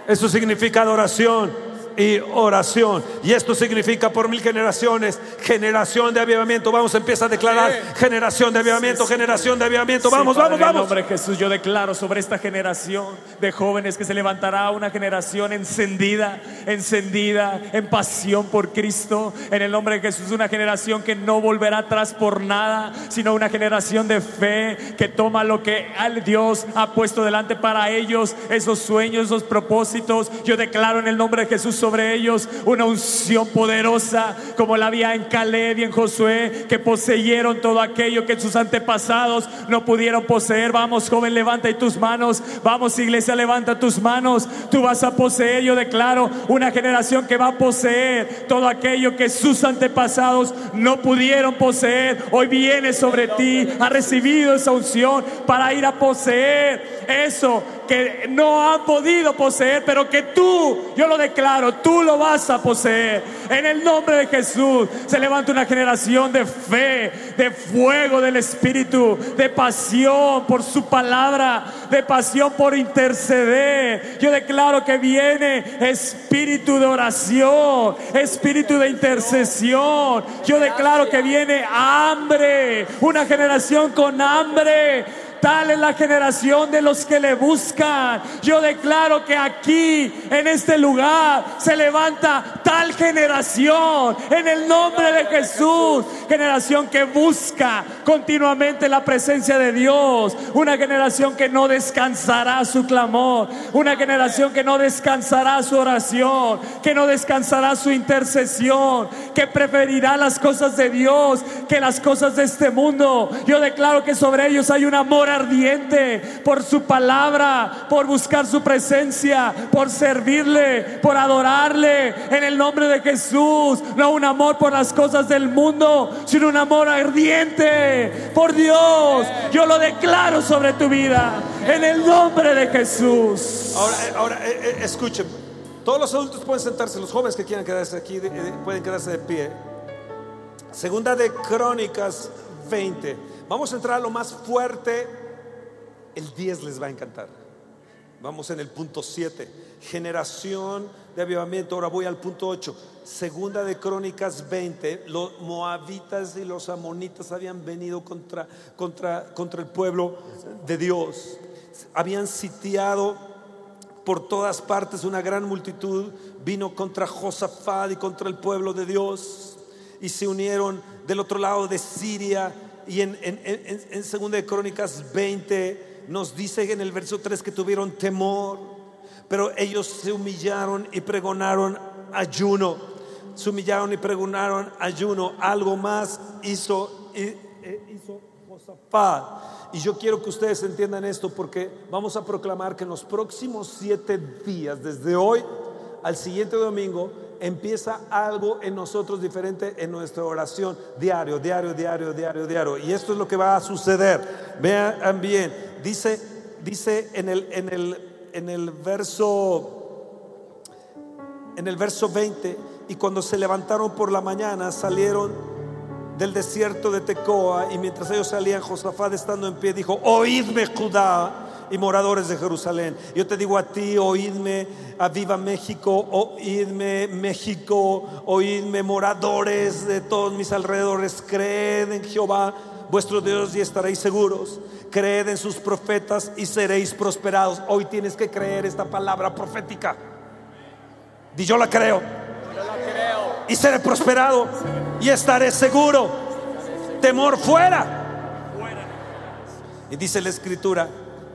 Eso significa adoración y oración. Y esto significa por mil generaciones, generación de avivamiento. Vamos, empieza a declarar generación de avivamiento, generación de avivamiento. Vamos, vamos, vamos. En nombre de Jesús, yo declaro sobre esta generación de jóvenes que se levantará una generación encendida, encendida en pasión por Cristo. En el nombre de Jesús, una generación que no volverá atrás por nada, sino una generación de fe que toma lo que Dios ha puesto delante para ellos, esos sueños, esos propósitos. Yo declaro en el nombre de Jesús sobre ellos una unción poderosa como la había en Caleb y en Josué, que poseyeron todo aquello que sus antepasados no pudieron poseer. Vamos, joven, levanta tus manos. Vamos, iglesia, levanta tus manos. Tú vas a poseer, yo declaro, una generación que va a poseer todo aquello que sus antepasados no pudieron poseer. Hoy viene sobre ti, ha recibido esa unción para ir a poseer eso que no han podido poseer, pero que tú, yo lo declaro, tú lo vas a poseer. En el nombre de Jesús se levanta una generación de fe, de fuego del Espíritu, de pasión por su palabra, de pasión por interceder. Yo declaro que viene espíritu de oración, espíritu de intercesión. Yo declaro que viene hambre, una generación con hambre Tal es la generación de los que le buscan. Yo declaro que aquí, en este lugar, se levanta tal generación en el nombre de Jesús. Generación que busca continuamente la presencia de Dios. Una generación que no descansará su clamor. Una generación que no descansará su oración. Que no descansará su intercesión. Que preferirá las cosas de Dios que las cosas de este mundo. Yo declaro que sobre ellos hay un amor ardiente por su palabra, por buscar su presencia, por servirle, por adorarle en el nombre de Jesús. No un amor por las cosas del mundo, sino un amor ardiente por Dios. Yo lo declaro sobre tu vida en el nombre de Jesús. Ahora, eh, ahora eh, eh, escuchen. Todos los adultos pueden sentarse, los jóvenes que quieran quedarse aquí pueden quedarse de pie. Segunda de Crónicas 20. Vamos a entrar a lo más fuerte el 10 les va a encantar. Vamos en el punto 7. Generación de avivamiento. Ahora voy al punto 8. Segunda de Crónicas 20. Los moabitas y los amonitas habían venido contra, contra, contra el pueblo de Dios. Habían sitiado por todas partes una gran multitud. Vino contra Josafat y contra el pueblo de Dios. Y se unieron del otro lado de Siria. Y en, en, en, en Segunda de Crónicas 20 nos dice en el verso 3 que tuvieron temor, pero ellos se humillaron y pregonaron ayuno. Se humillaron y pregonaron ayuno. Algo más hizo, eh, hizo. Y yo quiero que ustedes entiendan esto porque vamos a proclamar que en los próximos siete días, desde hoy al siguiente domingo, empieza algo en nosotros diferente en nuestra oración diario, diario, diario, diario, diario. Y esto es lo que va a suceder. Vean bien, dice, dice en el, en el, en el verso en el verso 20, y cuando se levantaron por la mañana salieron del desierto de Tecoa y mientras ellos salían Josafat estando en pie dijo, oídme Judá y moradores de Jerusalén. Yo te digo a ti, oídme, a viva México, oídme México, oídme moradores de todos mis alrededores, creed en Jehová vuestro Dios y estaréis seguros. Creed en sus profetas y seréis prosperados. Hoy tienes que creer esta palabra profética. Y yo la creo. Y seré prosperado y estaré seguro. Temor fuera Y dice la escritura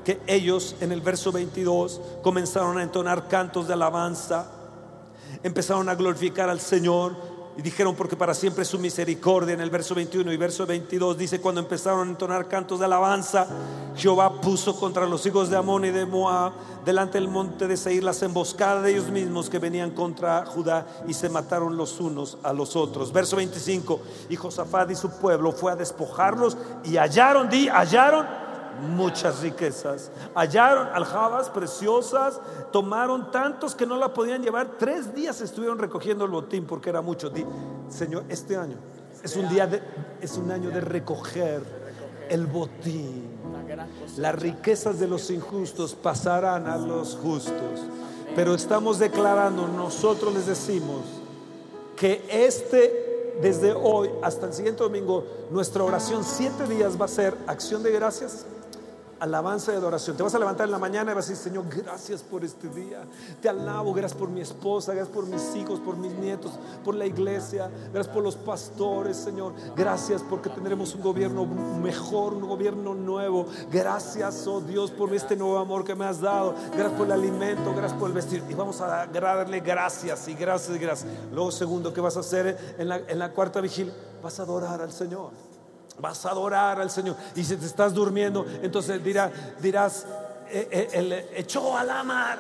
que ellos en el verso 22 comenzaron a entonar cantos de alabanza, empezaron a glorificar al Señor y dijeron porque para siempre es su misericordia. En el verso 21 y verso 22 dice, cuando empezaron a entonar cantos de alabanza, Jehová puso contra los hijos de Amón y de Moab delante del monte de Seir las emboscadas de ellos mismos que venían contra Judá y se mataron los unos a los otros. Verso 25, y Josafat y su pueblo fue a despojarlos y hallaron, di, hallaron muchas riquezas. Hallaron aljabas preciosas, tomaron tantos que no la podían llevar. Tres días estuvieron recogiendo el botín porque era mucho. Señor, este año es un día de, es un año de recoger el botín. Las riquezas de los injustos pasarán a los justos. Pero estamos declarando, nosotros les decimos que este, desde hoy hasta el siguiente domingo, nuestra oración siete días va a ser acción de gracias alabanza y adoración. Te vas a levantar en la mañana y vas a decir, Señor, gracias por este día. Te alabo, gracias por mi esposa, gracias por mis hijos, por mis nietos, por la iglesia, gracias por los pastores, Señor. Gracias porque tendremos un gobierno mejor, un gobierno nuevo. Gracias, oh Dios, por este nuevo amor que me has dado. Gracias por el alimento, gracias por el vestir. Y vamos a darle gracias y gracias y gracias. Luego, segundo, ¿qué vas a hacer en la, en la cuarta vigilia? Vas a adorar al Señor. Vas a adorar al Señor. Y si te estás durmiendo, entonces dirás, dirás, eh, eh, echó a la mar.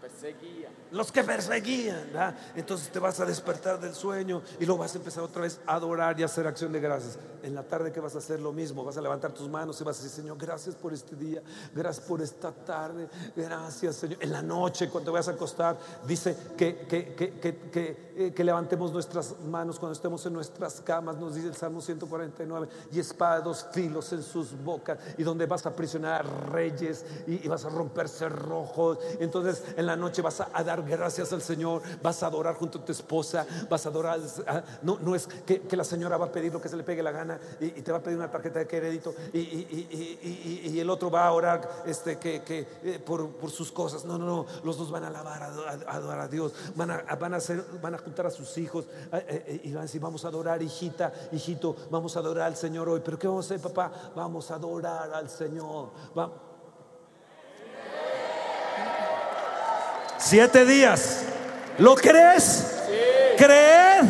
Perseguía los que perseguían. Entonces te vas a despertar del sueño y luego vas a empezar otra vez a adorar y a hacer acción de gracias. En la tarde que vas a hacer lo mismo, vas a levantar tus manos y vas a decir, Señor, gracias por este día, gracias por esta tarde, gracias, Señor. En la noche, cuando vas a acostar, dice que, que, que, eh, que, levantemos nuestras manos cuando estemos en nuestras camas, nos dice el Salmo 149, y espada dos filos en sus bocas, y donde vas a aprisionar reyes y, y vas a romper cerrojos. Entonces en la noche vas a dar gracias al Señor, vas a adorar junto a tu esposa, vas a adorar. Ah, no, no es que, la señora va a pedir lo que se le pegue la gana y, te va a pedir una tarjeta de crédito y, el otro va a orar este, que, eh, por, sus cosas. No, no, no, los dos van a alabar, a, adorar a Dios, van a, van, a van a juntar a sus hijos eh, eh, y van a decir, vamos a adorar, hijita, hijito, vamos a adorar al Señor hoy. Pero ¿qué vamos a hacer, papá? Vamos a adorar al Señor. Vamos. Siete días. ¿Lo crees? Creed.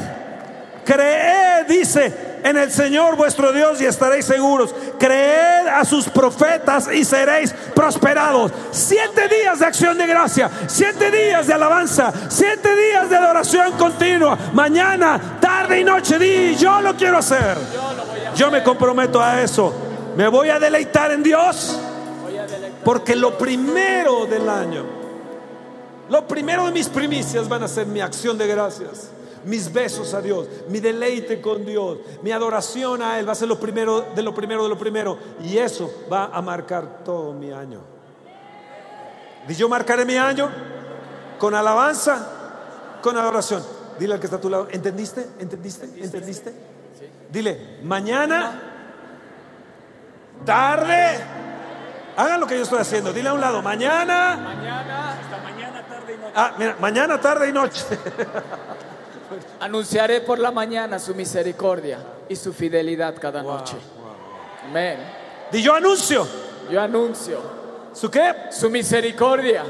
Creed, dice en el Señor vuestro Dios y estaréis seguros. Creed a sus profetas y seréis prosperados. Siete días de acción de gracia, siete días de alabanza, siete días de adoración continua. Mañana, tarde y noche, di, yo lo quiero hacer. Yo me comprometo a eso. Me voy a deleitar en Dios. Porque lo primero del año lo primero de mis primicias van a ser mi acción de gracias, mis besos a Dios, mi deleite con Dios, mi adoración a Él va a ser lo primero de lo primero de lo primero. Y eso va a marcar todo mi año. Y yo marcaré mi año con alabanza, con adoración. Dile al que está a tu lado, ¿entendiste? ¿Entendiste? ¿Entendiste? Dile, mañana, tarde, hagan lo que yo estoy haciendo. Dile a un lado, mañana, mañana, Ah, mira, mañana, tarde y noche. [laughs] Anunciaré por la mañana su misericordia y su fidelidad cada noche. Amén. Y yo anuncio. Yo anuncio. ¿Su qué? Su misericordia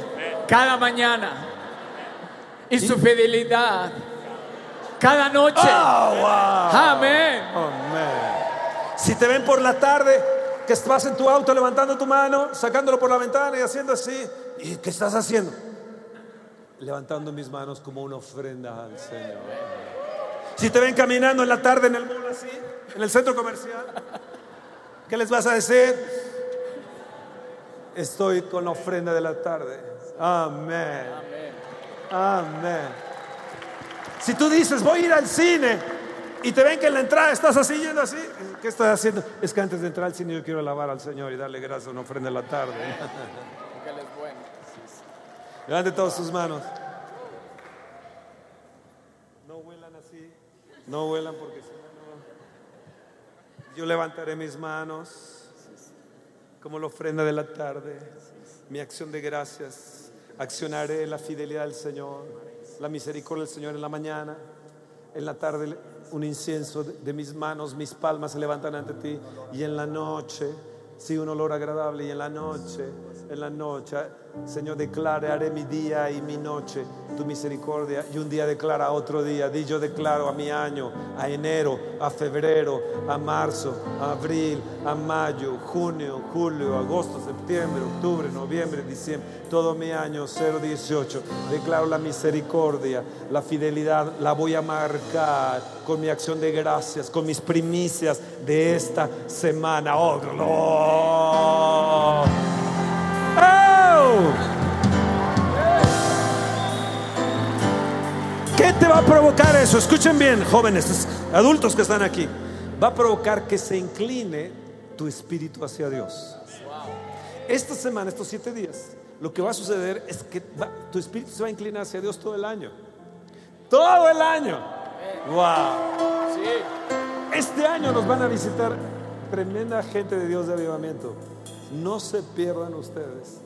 cada mañana y su fidelidad cada noche. Oh, Amén. Si te ven por la tarde, que estás en tu auto levantando tu mano, sacándolo por la ventana y haciendo así, ¿y qué estás haciendo? Levantando mis manos como una ofrenda al Señor. Si te ven caminando en la tarde en el mall así, en el centro comercial, ¿qué les vas a decir? Estoy con la ofrenda de la tarde. Amén. Amén. Si tú dices, voy a ir al cine y te ven que en la entrada estás así yendo así, ¿qué estás haciendo? Es que antes de entrar al cine yo quiero alabar al Señor y darle gracias a una ofrenda de la tarde. Levante todas sus manos. No vuelan así. No vuelan porque si no, Yo levantaré mis manos como la ofrenda de la tarde. Mi acción de gracias. Accionaré la fidelidad del Señor, la misericordia del Señor en la mañana. En la tarde un incienso de mis manos, mis palmas se levantan ante ti. Y en la noche Sí, un olor agradable. Y en la noche, en la noche, Señor, declare, haré mi día y mi noche tu misericordia. Y un día declara otro día. Di yo declaro a mi año, a enero, a febrero, a marzo, a abril, a mayo, junio, julio, agosto, septiembre, octubre, noviembre, diciembre. Todo mi año 018. Declaro la misericordia, la fidelidad. La voy a marcar con mi acción de gracias, con mis primicias de esta semana. Oh, gloria. ¿Qué te va a provocar eso? Escuchen bien, jóvenes, adultos que están aquí. Va a provocar que se incline tu espíritu hacia Dios. Esta semana, estos siete días, lo que va a suceder es que tu espíritu se va a inclinar hacia Dios todo el año. Todo el año. Wow. Este año nos van a visitar tremenda gente de Dios de avivamiento. No se pierdan ustedes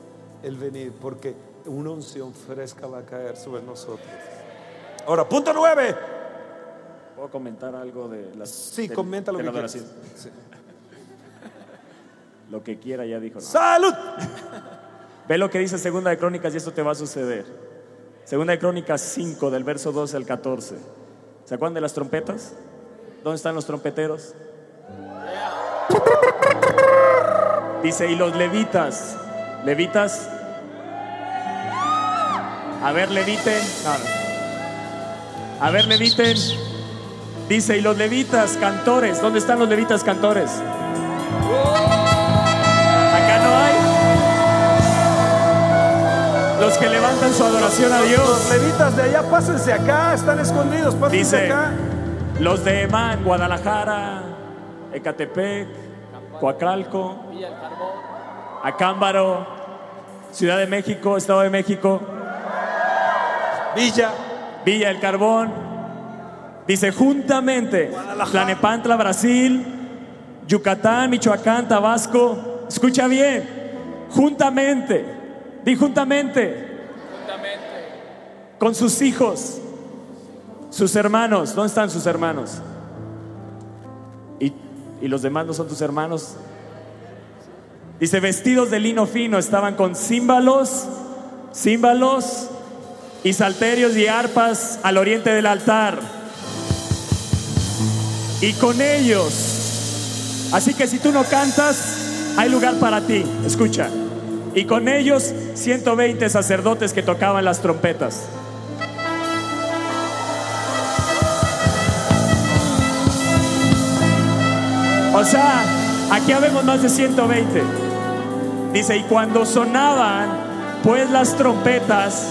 el venir porque una unción fresca va a caer sobre nosotros. Ahora, punto nueve. ¿Puedo comentar algo de la Sí, comenta lo que quieras. [laughs] Lo que quiera ya dijo. ¡Salud! [laughs] Ve lo que dice Segunda de Crónicas y esto te va a suceder. Segunda de Crónicas 5, del verso 12 al 14. ¿Se acuerdan de las trompetas? ¿Dónde están los trompeteros? Dice, y los levitas, levitas, a ver, leviten, a ver, leviten, dice, y los levitas, cantores, ¿dónde están los levitas cantores? Acá no hay. Los que levantan su adoración a Dios. Los levitas de allá, pásense acá, están escondidos, pásense dice, acá. Los de Emán, Guadalajara, Ecatepec, Coacalco, Acámbaro, Ciudad de México, Estado de México, Villa, Villa del Carbón. Dice juntamente Tlanepantla, Brasil, Yucatán, Michoacán, Tabasco. Escucha bien, juntamente, di juntamente, juntamente, con sus hijos, sus hermanos. ¿Dónde están sus hermanos? y los demás no son tus hermanos. Dice, vestidos de lino fino estaban con címbalos, címbalos y salterios y arpas al oriente del altar. Y con ellos, así que si tú no cantas, hay lugar para ti, escucha. Y con ellos 120 sacerdotes que tocaban las trompetas. O sea, aquí habemos más de 120. Dice, y cuando sonaban, pues las trompetas,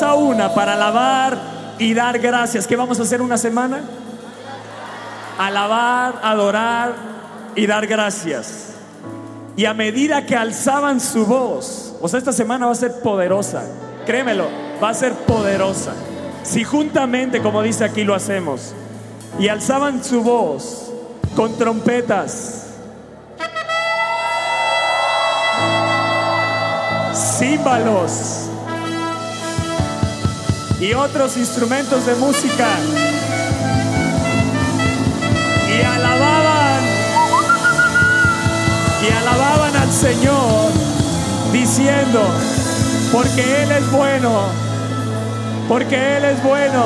a una para alabar y dar gracias. ¿Qué vamos a hacer una semana? Alabar, adorar y dar gracias. Y a medida que alzaban su voz, o sea, esta semana va a ser poderosa. Créemelo, va a ser poderosa. Si juntamente, como dice aquí, lo hacemos. Y alzaban su voz con trompetas, címbalos y otros instrumentos de música. Y alababan, y alababan al Señor diciendo, porque Él es bueno, porque Él es bueno,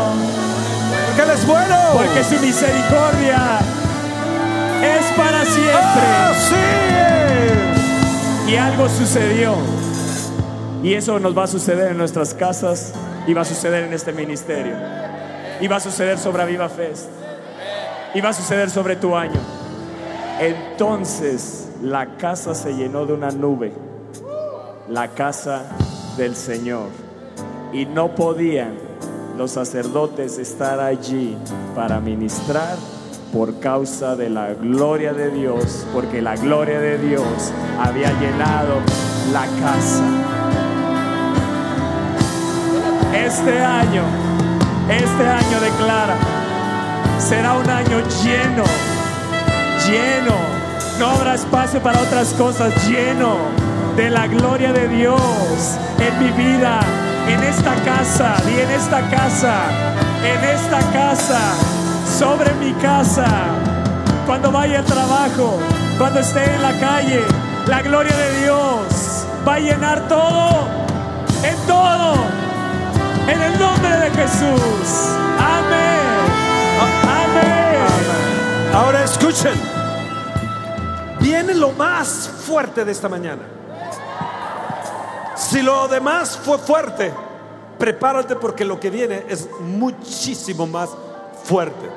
porque Él es bueno, porque su misericordia es para siempre. Oh, y algo sucedió. Y eso nos va a suceder en nuestras casas y va a suceder en este ministerio. Y va a suceder sobre Viva Fest. Y va a suceder sobre tu año. Entonces la casa se llenó de una nube la casa del Señor. Y no podían los sacerdotes estar allí para ministrar por causa de la gloria de Dios, porque la gloria de Dios había llenado la casa. Este año, este año declara, será un año lleno, lleno. No habrá espacio para otras cosas, lleno de la gloria de Dios en mi vida, en esta casa, di en esta casa, en esta casa, sobre mi casa, cuando vaya al trabajo, cuando esté en la calle, la gloria de Dios va a llenar todo, en todo, en el nombre de Jesús. Amén. Amén. Ahora escuchen. Viene lo más fuerte de esta mañana. Si lo demás fue fuerte, prepárate porque lo que viene es muchísimo más fuerte.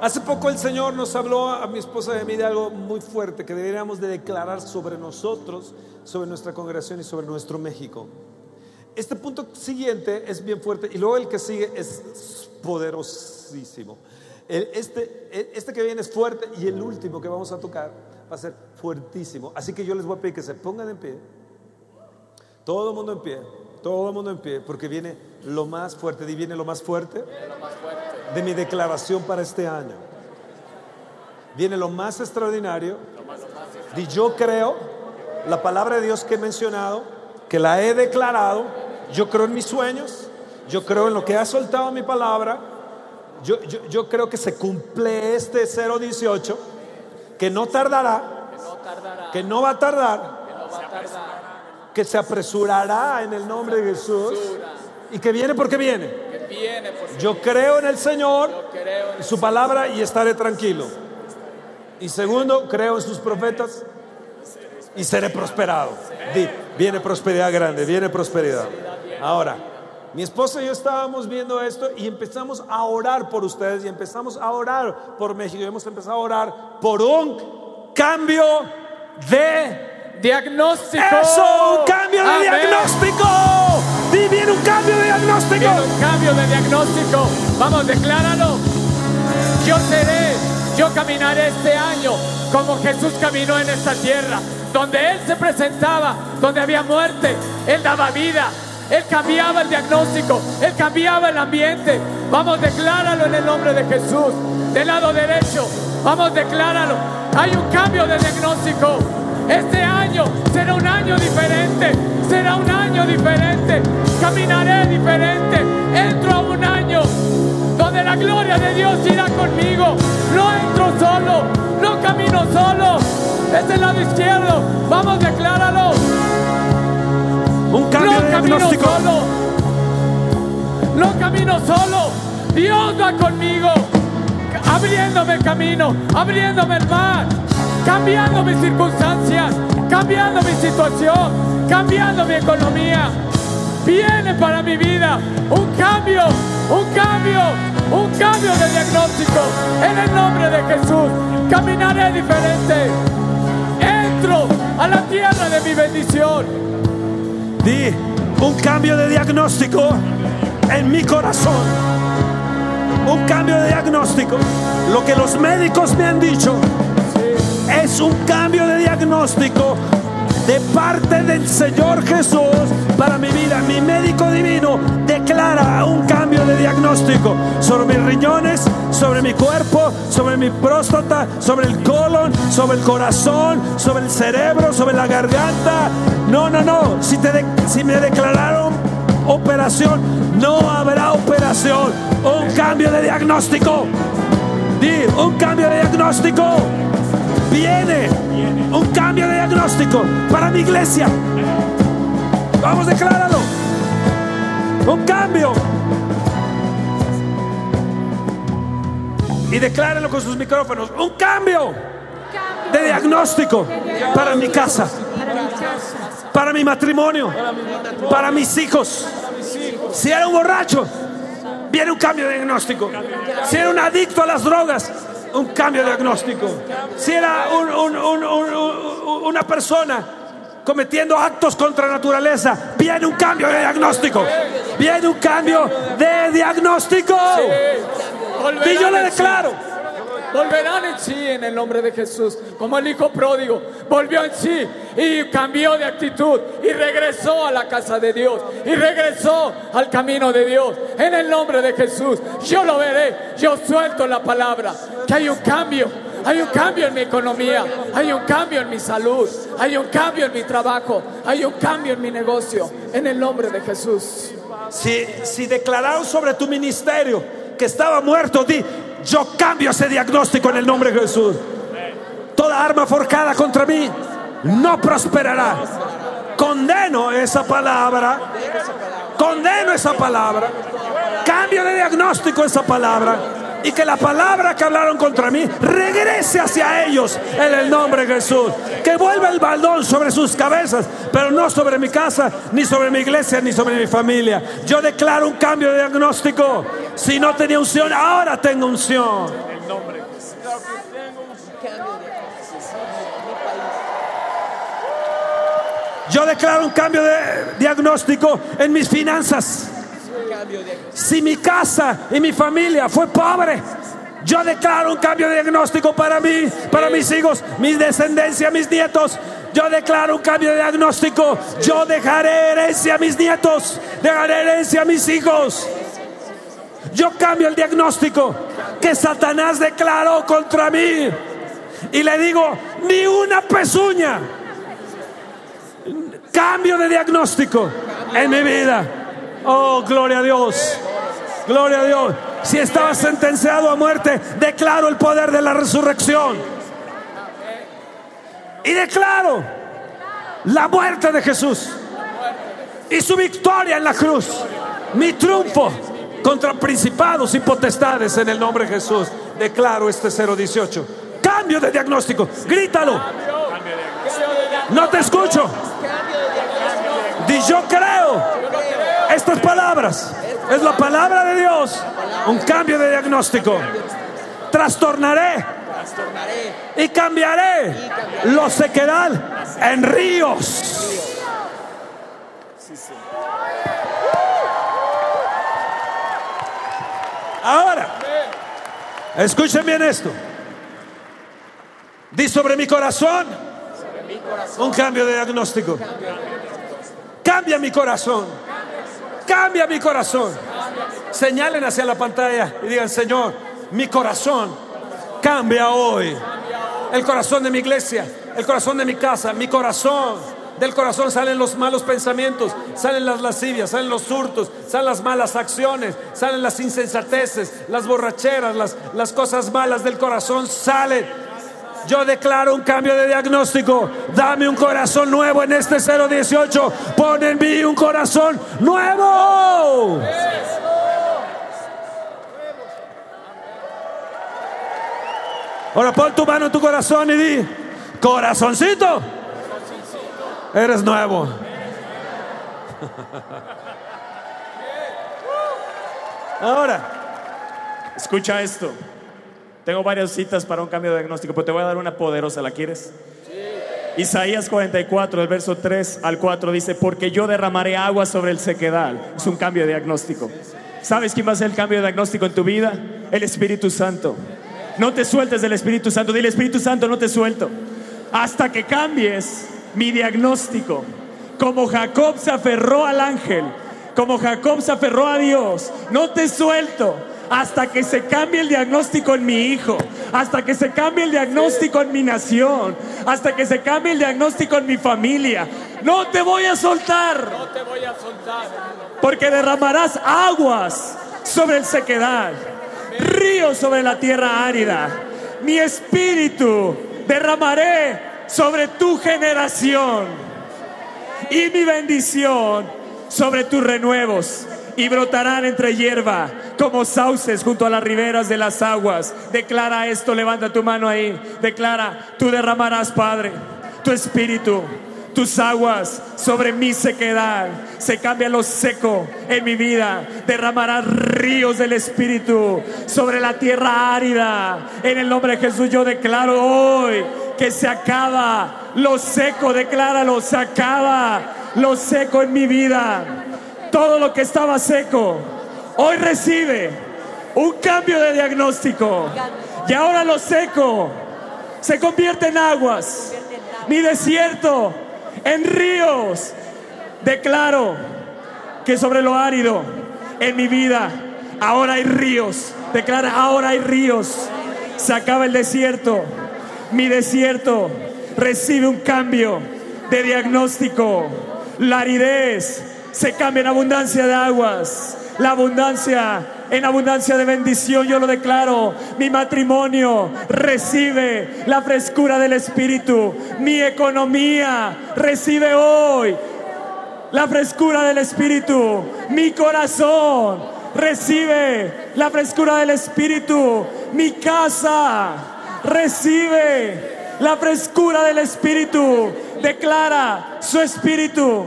Hace poco el Señor nos habló a mi esposa y a mí de algo muy fuerte que deberíamos de declarar sobre nosotros, sobre nuestra congregación y sobre nuestro México. Este punto siguiente es bien fuerte y luego el que sigue es poderosísimo. Este, este que viene es fuerte y el último que vamos a tocar va a ser fuertísimo. Así que yo les voy a pedir que se pongan en pie. Todo el mundo en pie. Todo el mundo en pie. Porque viene lo más fuerte. Y viene lo más fuerte de mi declaración para este año. Viene lo más extraordinario. Y yo creo la palabra de Dios que he mencionado, que la he declarado. Yo creo en mis sueños. Yo creo en lo que ha soltado mi palabra. Yo, yo- yo creo que se cumple este 018, que no tardará, que no va a tardar, que se apresurará en el nombre de Jesús y que viene porque viene. Yo creo en el Señor y su palabra y estaré tranquilo. Y segundo, creo en sus profetas y seré prosperado. Viene prosperidad grande, viene prosperidad. Ahora, mi esposa y yo estábamos viendo esto y empezamos a orar por ustedes y empezamos a orar por México y hemos empezado a orar por un cambio de diagnóstico. eso, un cambio de Amén. diagnóstico. Di, viene un cambio de diagnóstico. Viene un cambio de diagnóstico. Vamos, decláralo. Yo seré, yo caminaré este año como Jesús caminó en esta tierra, donde Él se presentaba, donde había muerte, Él daba vida, Él cambiaba el diagnóstico, Él cambiaba el ambiente. Vamos, decláralo en el nombre de Jesús. Del lado derecho, vamos, decláralo. Hay un cambio de diagnóstico. Este año será un año diferente, será un año diferente, caminaré diferente, entro a un año donde la gloria de Dios irá conmigo. No entro solo, no camino solo. Es el lado izquierdo. Vamos, decláralo. Un cambio No camino diagnóstico. solo. No camino solo. Dios va conmigo. Abriéndome el camino, abriéndome el mar, cambiando mis circunstancias, cambiando mi situación, cambiando mi economía. Viene para mi vida un cambio, un cambio, un cambio de diagnóstico. En el nombre de Jesús, caminaré diferente. Entro a la tierra de mi bendición. Di un cambio de diagnóstico en mi corazón. Un cambio de diagnóstico. Lo que los médicos me han dicho es un cambio de diagnóstico de parte del Señor Jesús para mi vida. Mi médico divino declara un cambio de diagnóstico sobre mis riñones, sobre mi cuerpo, sobre mi próstata, sobre el colon, sobre el corazón, sobre el cerebro, sobre la garganta. No, no, no. Si, me declararon operación, no habrá operación. Un cambio de diagnóstico. Di, un cambio de diagnóstico. Viene un cambio de diagnóstico para mi iglesia. Vamos, decláralo. Un cambio. Y declárenlo con sus micrófonos. Un cambio de diagnóstico para mi casa, para mi matrimonio, para mis hijos. Si era un borracho, viene un cambio de diagnóstico. Si era un adicto a las drogas, un cambio de diagnóstico. Si era un- un- un- un- un- una persona cometiendo actos contra la naturaleza, viene un cambio de diagnóstico. Viene un cambio de diagnóstico. Y yo le declaro. Volverán en sí en el nombre de Jesús, como el hijo pródigo volvió en sí y cambió de actitud y regresó a la casa de Dios y regresó al camino de Dios en el nombre de Jesús. Yo lo veré, yo suelto la palabra, que hay un cambio, Hay un cambio en mi economía. Hay un cambio en mi salud. Hay un cambio en mi trabajo. Hay un cambio en mi negocio. En el nombre de Jesús. Si, si declararon sobre tu ministerio que estaba muerto, di, yo cambio ese diagnóstico en el nombre de Jesús. Toda arma forjada contra mí no prosperará. Condeno esa palabra. Condeno esa palabra. Cambio de diagnóstico esa palabra. Y que la palabra que hablaron contra mí regrese hacia ellos en el nombre de Jesús. Que vuelva el baldón sobre sus cabezas, pero no sobre mi casa, ni sobre mi iglesia, ni sobre mi familia. Yo declaro un cambio de diagnóstico. Si no tenía unción, ahora tengo unción. Yo declaro un cambio de diagnóstico en mis finanzas. Si mi casa y mi familia fue pobre, yo declaro un cambio de diagnóstico para mí, para mis hijos, mi descendencia, mis nietos. Yo declaro un cambio de diagnóstico. Yo dejaré herencia a mis nietos, dejaré herencia a mis hijos. Yo cambio el diagnóstico que Satanás declaró contra mí. Y le digo, ni una pezuña. Cambio de diagnóstico en mi vida. Oh, gloria a Dios. Gloria a Dios. Si estaba sentenciado a muerte, declaro el poder de la resurrección. Y declaro la muerte de Jesús y su victoria en la cruz. Mi triunfo contra principados y potestades en el nombre de Jesús. Declaro este 018. Cambio de diagnóstico. Grítalo. No te escucho. Di yo creo estas palabras. Es la palabra de Dios. Un cambio de diagnóstico. Trastornaré y cambiaré lo sequedal en ríos. Ahora, escuchen bien esto. Di sobre mi corazón un cambio de diagnóstico. Cambia mi corazón. Cambia mi corazón. Señalen hacia la pantalla y digan, Señor, mi corazón cambia hoy. El corazón de mi iglesia, el corazón de mi casa, mi corazón. Del corazón salen los malos pensamientos, salen las lascivias, salen los hurtos, salen las malas acciones, salen las insensateces, las borracheras, las, las cosas malas del corazón salen. Yo declaro un cambio de diagnóstico. Dame un corazón nuevo en este 018. Pon en mí un corazón nuevo. Ahora pon tu mano en tu corazón y di, corazoncito, eres nuevo. [laughs] Ahora, Escucha esto. Tengo varias citas para un cambio de diagnóstico, pero te voy a dar una poderosa. ¿La quieres? Isaías 44, del verso 3 al 4 dice, porque yo derramaré agua sobre el sequedal. Es un cambio de diagnóstico. ¿Sabes quién va a hacer el cambio de diagnóstico en tu vida? El Espíritu Santo. No te sueltes del Espíritu Santo. Dile, Espíritu Santo, no te suelto. Hasta que cambies mi diagnóstico. Como Jacob se aferró al ángel, como Jacob se aferró a Dios, no te suelto hasta que se cambie el diagnóstico en mi hijo, hasta que se cambie el diagnóstico en mi nación, hasta que se cambie el diagnóstico en mi familia. No te voy a soltar. No te voy a soltar. Porque derramarás aguas sobre el sequedad, ríos sobre la tierra árida. Mi espíritu derramaré sobre tu generación y mi bendición sobre tus renuevos y brotarán entre hierba como sauces junto a las riberas de las aguas. Declara esto, levanta tu mano ahí. Declara, tú derramarás, Padre, tu espíritu, tus aguas sobre mi sequedad. Se cambia lo seco en mi vida. Derramarás ríos del espíritu sobre la tierra árida. En el nombre de Jesús yo declaro hoy que se acaba lo seco. Decláralo, se acaba lo seco en mi vida todo lo que estaba seco, hoy recibe un cambio de diagnóstico. Y ahora lo seco se convierte en aguas. Mi desierto en ríos. Declaro que sobre lo árido en mi vida ahora hay ríos. Declara, ahora hay ríos. Se acaba el desierto. Mi desierto recibe un cambio de diagnóstico. La aridez se cambia en abundancia de aguas. La abundancia en abundancia de bendición, yo lo declaro. Mi matrimonio recibe la frescura del Espíritu. Mi economía recibe hoy la frescura del Espíritu. Mi corazón recibe la frescura del Espíritu. Mi casa recibe la frescura del Espíritu. Declara su Espíritu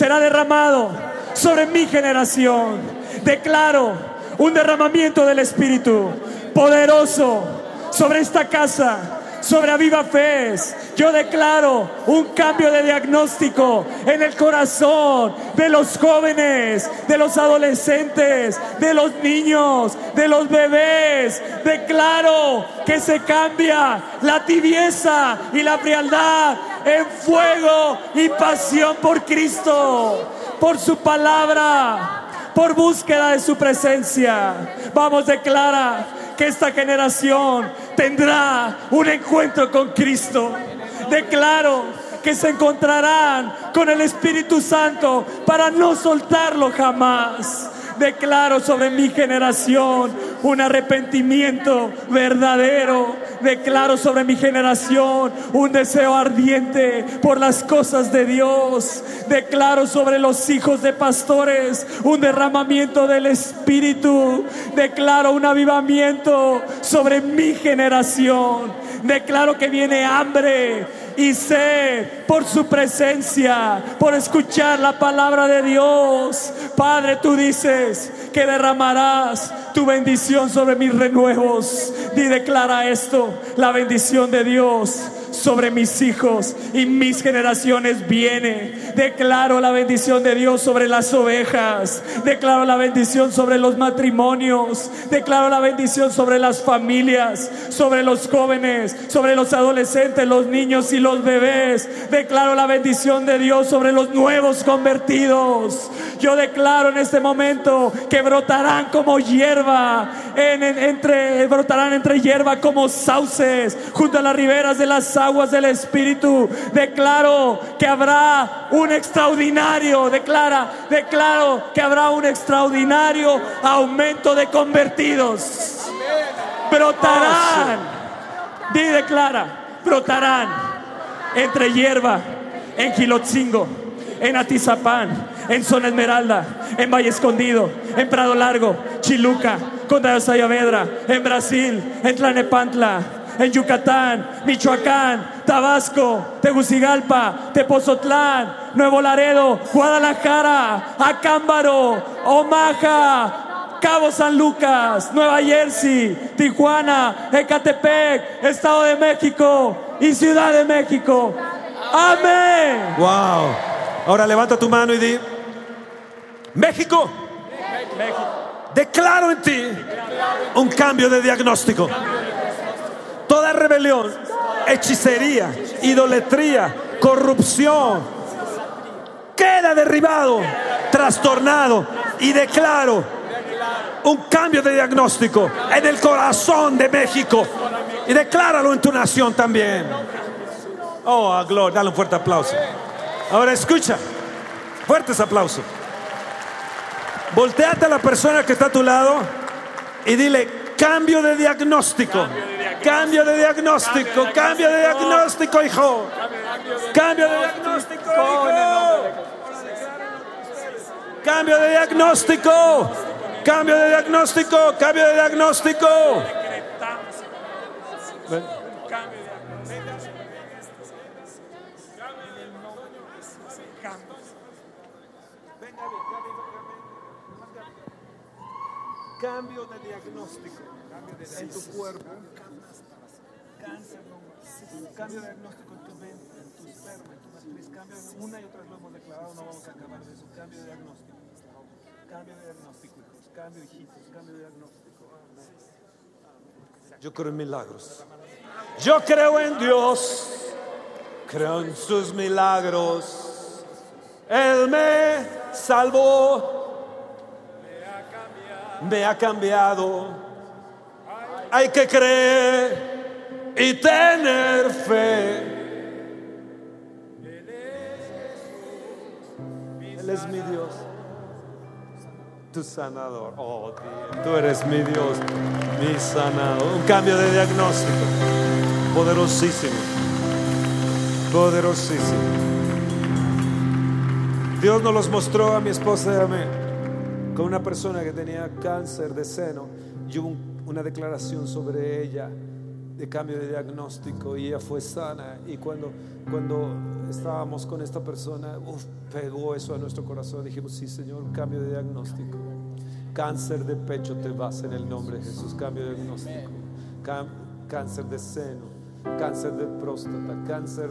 será derramado sobre mi generación. Declaro un derramamiento del Espíritu poderoso sobre esta casa, sobre Aviva Fe. Yo declaro un cambio de diagnóstico en el corazón de los jóvenes, de los adolescentes, de los niños, de los bebés. Declaro que se cambia la tibieza y la frialdad en fuego y pasión por Cristo, por su palabra por búsqueda de su presencia. Vamos, declara que esta generación tendrá un encuentro con Cristo. Declaro que se encontrarán con el Espíritu Santo para no soltarlo jamás. Declaro sobre mi generación un arrepentimiento verdadero. Declaro sobre mi generación un deseo ardiente por las cosas de Dios. Declaro sobre los hijos de pastores un derramamiento del Espíritu. Declaro un avivamiento sobre mi generación. Declaro que viene hambre y sé por su presencia, por escuchar la palabra de Dios. Padre, tú dices que derramarás tu bendición sobre mis renuevos. Y declara esto, la bendición de Dios sobre mis hijos y mis generaciones viene. Declaro la bendición de Dios sobre las ovejas. Declaro la bendición sobre los matrimonios. Declaro la bendición sobre las familias, sobre los jóvenes, sobre los adolescentes, los niños y los bebés. Declaro la bendición de Dios sobre los nuevos convertidos. Yo declaro en este momento que brotarán como hierba, entre, brotarán entre hierba como sauces junto a las riberas de las aguas del Espíritu. Declaro que habrá un extraordinario, declara, declaro que habrá un extraordinario aumento de convertidos. Brotarán, di declara, brotarán entre hierba en Gilotzingo, en Atizapán, en Zona Esmeralda, en Valle Escondido, en Prado Largo, Chiluca, Conda de Sayavedra, en Brasil, en Tlanepantla, en Yucatán, Michoacán, Tabasco, Tegucigalpa, Tepozotlán, Nuevo Laredo, Guadalajara, Acámbaro, Omaha, Cabo San Lucas, Nueva Jersey, Tijuana, Ecatepec, Estado de México y Ciudad de México. Amén. Wow. Ahora levanta tu mano y di, México, declaro en ti un cambio de diagnóstico. Toda rebelión, hechicería, idolatría, corrupción, queda derribado, trastornado y declaro un cambio de diagnóstico en el corazón de México y decláralo en tu nación también. Oh, gloria, dale un fuerte aplauso. Ahora escucha, fuertes aplausos. Volteate a la persona que está a tu lado y dile, cambio de diagnóstico. Cambio de diagnóstico, cambio de diagnóstico, hijo. Cambio de diagnóstico, hijo. Cambio de diagnóstico. Cambio de diagnóstico, cambio de diagnóstico. Cambio de diagnóstico en tu cuerpo. Cambio de diagnóstico en tu mente, en tu esperma, en tu matriz. Cambio una y otra vez lo hemos declarado, no vamos a acabar de eso. Cambio de diagnóstico. Cambio de diagnóstico, hijos. Cambio, hijitos. Cambio de diagnóstico. Yo creo en milagros. Yo creo en Dios. Creo en sus milagros. Él me salvó me ha cambiado. hay que creer y tener fe. Él es mi Dios, tu sanador. Oh, Dios, tú eres mi Dios, mi sanador. Un cambio de diagnóstico, poderosísimo, poderosísimo. Dios nos los mostró a mi esposa y a mí con una persona que tenía cáncer de seno y hubo un- una declaración sobre ella de cambio de diagnóstico y ella fue sana y cuando, cuando estábamos con esta persona uf, pegó eso a nuestro corazón dijimos sí señor cambio de diagnóstico cáncer de pecho te vas en el nombre de Jesús cambio de diagnóstico cáncer de seno cáncer de próstata cáncer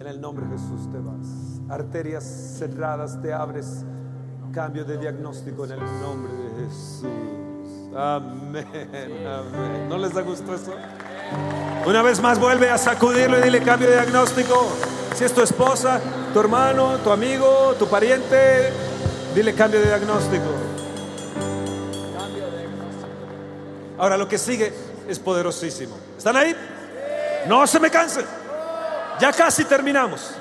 en el nombre de Jesús te vas. Arterias cerradas te abres. Cambio de diagnóstico en el nombre de Jesús. Amén, amén. ¿No les da gusto eso? Una vez más vuelve a sacudirlo y dile cambio de diagnóstico. Si es tu esposa, tu hermano, tu amigo, tu pariente, dile cambio de diagnóstico. Ahora lo que sigue es poderosísimo. ¿Están ahí? No se me cansen. Ya casi terminamos.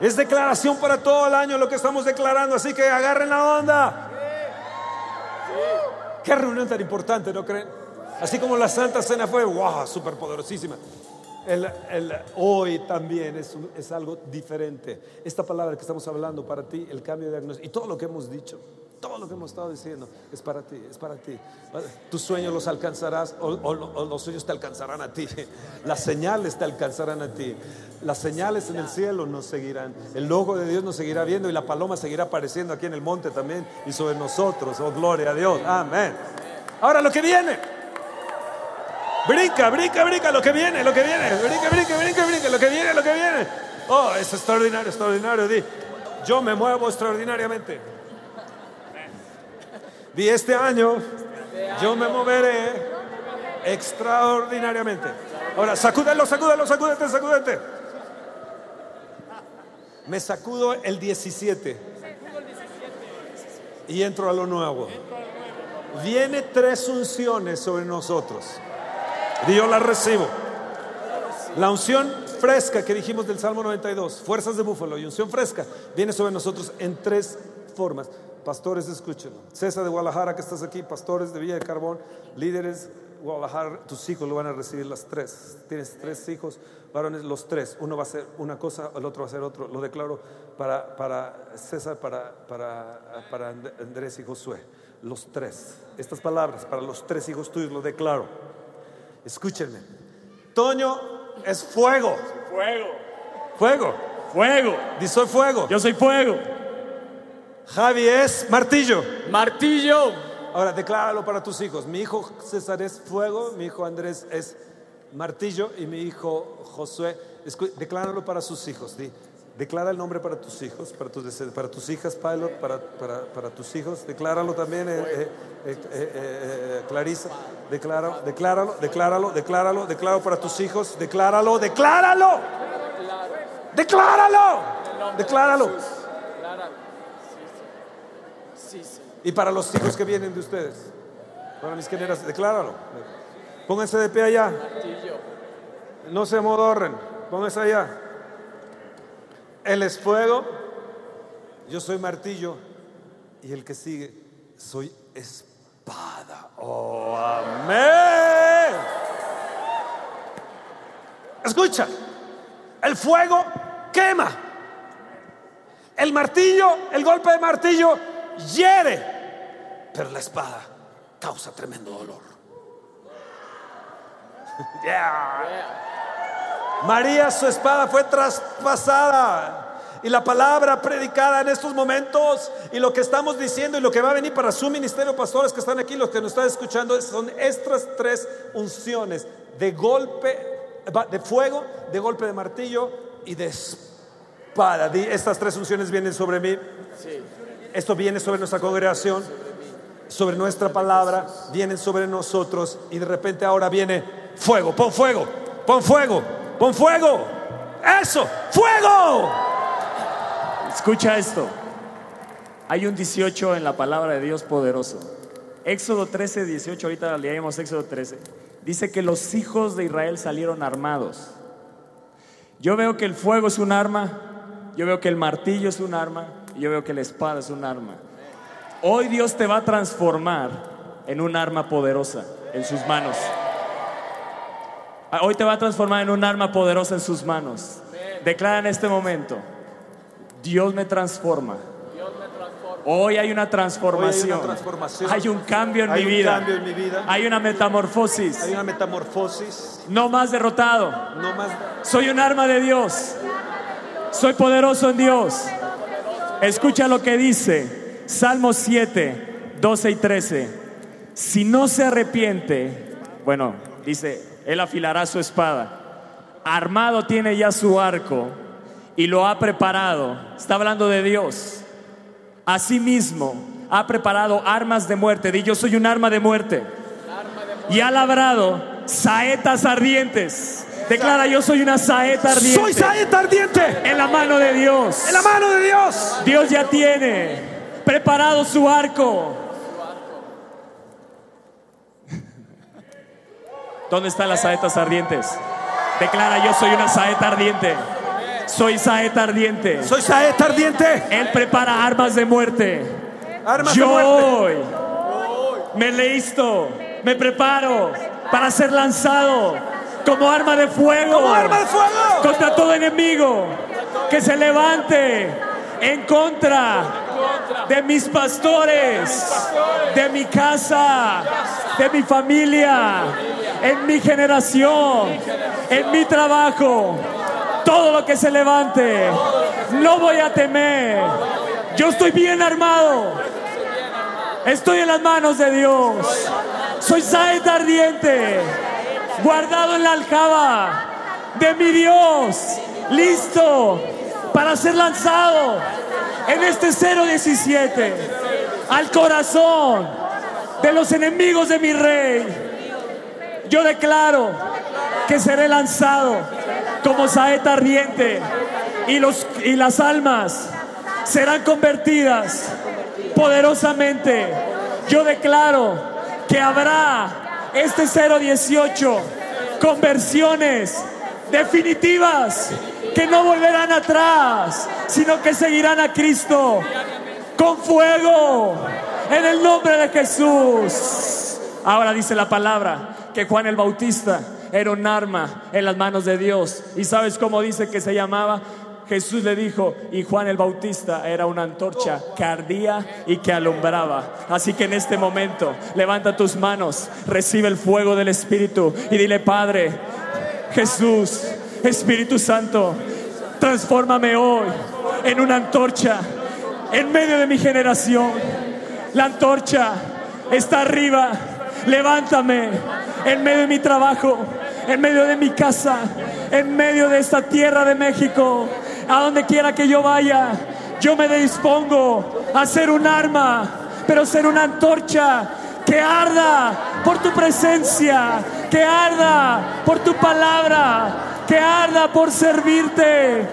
Es declaración para todo el año lo que estamos declarando, así que agarren la onda. Qué reunión tan importante, ¿no creen? Así como la Santa Cena fue, wow, súper poderosísima. El, el hoy también es, es algo diferente. Esta palabra que estamos hablando para ti, el cambio de diagnóstico, y todo lo que hemos dicho, todo lo que hemos estado diciendo, es para ti, es para ti. Tus sueños los alcanzarás o, los sueños te alcanzarán a ti. Las señales te alcanzarán a ti. Las señales en el cielo nos seguirán. El ojo de Dios nos seguirá viendo y la paloma seguirá apareciendo aquí en el monte también y sobre nosotros. Oh, gloria a Dios. Amén. Ahora lo que viene. Brinca, brinca, brinca, lo que viene, lo que viene. Brinca, brinca, brinca, brinca, lo que viene, lo que viene. Oh, es extraordinario, extraordinario. Di, yo me muevo extraordinariamente. Di, este año yo me moveré extraordinariamente. Ahora, sacúdelo, sacúdelo, sacúdete, sacúdete. Me sacudo el 17 y entro a lo nuevo. Viene tres unciones sobre nosotros. Y yo las recibo. La unción fresca que dijimos del Salmo 92, fuerzas de búfalo y unción fresca, viene sobre nosotros en tres formas. Pastores, escúchenlo. César de Guadalajara, que estás aquí, pastores de Villa de Carbón, líderes Guadalajara, tus hijos lo van a recibir las tres. Tienes tres hijos, varones, los tres. Uno va a ser una cosa, el otro va a ser otro. Lo declaro para, para César, para, para, para And- Andrés y Josué. Los tres. Estas palabras para los tres hijos tuyos lo declaro. Escúchenme. Toño es fuego. Fuego, Fuego. fuego. Di soy fuego. Yo soy fuego. Javi es martillo. Martillo. Ahora decláralo para tus hijos. Mi hijo César es fuego, mi hijo Andrés es martillo y mi hijo Josué. Decláralo para sus hijos. Di, declara el nombre para tus hijos, para tus, para tus hijas, Pilot, para, para, para tus hijos. Decláralo también, eh, eh, eh, eh, eh, Clarisa. Decláralo, decláralo, decláralo, decláralo, decláralo para tus hijos. Decláralo, decláralo. Decláralo. Decláralo. Y para los hijos que vienen de ustedes, para mis generaciones, decláralo. Pónganse de pie allá, no se amodorren, pónganse allá. Él es fuego, yo soy martillo y el que sigue, soy espada. Oh, amén. Escucha, el fuego quema. El martillo, el golpe de martillo hiere, pero la espada causa tremendo dolor. [laughs] Yeah. María, su espada fue traspasada. Y la palabra predicada en estos momentos y lo que estamos diciendo y lo que va a venir para su ministerio, pastores que están aquí, los que nos están escuchando, son estas tres unciones de golpe, de fuego, de golpe de martillo y de espada. Estas tres unciones vienen sobre mí. Sí. Esto viene sobre nuestra congregación, sobre nuestra palabra, vienen sobre nosotros y de repente ahora viene fuego, pon fuego, pon fuego, pon fuego. Eso, fuego. Escucha esto. Hay un 18 en la palabra de Dios poderoso. Éxodo 13, 18, ahorita leemos Éxodo 13. Dice que los hijos de Israel salieron armados. Yo veo que el fuego es un arma, yo veo que el martillo es un arma, yo veo que la espada es un arma. Hoy Dios te va a transformar en un arma poderosa en sus manos. Hoy te va a transformar en un arma poderosa en sus manos. Declara en este momento, Dios me transforma. Hoy hay una transformación. Hay una transformación. Hay un cambio en, Hay mi, un vida. cambio en mi vida. Hay una metamorfosis. Hay una metamorfosis. No más derrotado. No más. Soy un arma de Dios. Soy poderoso en Dios. Escucha lo que dice Salmo 7, 12 y 13. Si no se arrepiente, bueno, dice, él afilará su espada. Armado tiene ya su arco y lo ha preparado. Está hablando de Dios. Asimismo, ha preparado armas de muerte. Di, yo soy un arma de muerte. Y ha labrado saetas ardientes. Declara, yo soy una saeta ardiente. Soy saeta ardiente En la mano de Dios. en la mano de Dios. Dios ya tiene preparado su arco. ¿Dónde están las saetas ardientes? Declara, yo soy una saeta ardiente. Soy saeta ardiente. Soy saeta ardiente. Él prepara armas de muerte. Armas de Yo muerte. hoy me listo, me preparo para ser lanzado como arma de fuego Como arma de fuego. contra todo enemigo que se levante en contra de mis pastores, de mi casa, de mi familia, en mi generación, en mi trabajo. Todo lo que se levante, no voy a temer. Yo estoy bien armado. Estoy en las manos de Dios. Soy saeta ardiente, guardado en la aljaba de mi Dios, listo para ser lanzado en este 017 al corazón de los enemigos de mi rey. Yo declaro que seré lanzado como saeta ardiente y, los, y las almas serán convertidas poderosamente. Yo declaro que habrá este 018 conversiones definitivas que no volverán atrás, sino que seguirán a Cristo con fuego en el nombre de Jesús. Ahora dice la palabra que Juan el Bautista era un arma en las manos de Dios. ¿Y sabes cómo dice que se llamaba? Jesús le dijo, y Juan el Bautista era una antorcha que ardía y que alumbraba. Así que en este momento, levanta tus manos, recibe el fuego del Espíritu y dile, Padre, Jesús, Espíritu Santo, transfórmame hoy en una antorcha en medio de mi generación. La antorcha está arriba. Levántame en medio de mi trabajo, en medio de mi casa, en medio de esta tierra de México, a donde quiera que yo vaya. Yo me dispongo a ser un arma, pero ser una antorcha que arda por tu presencia, que arda por tu palabra, que arda por servirte.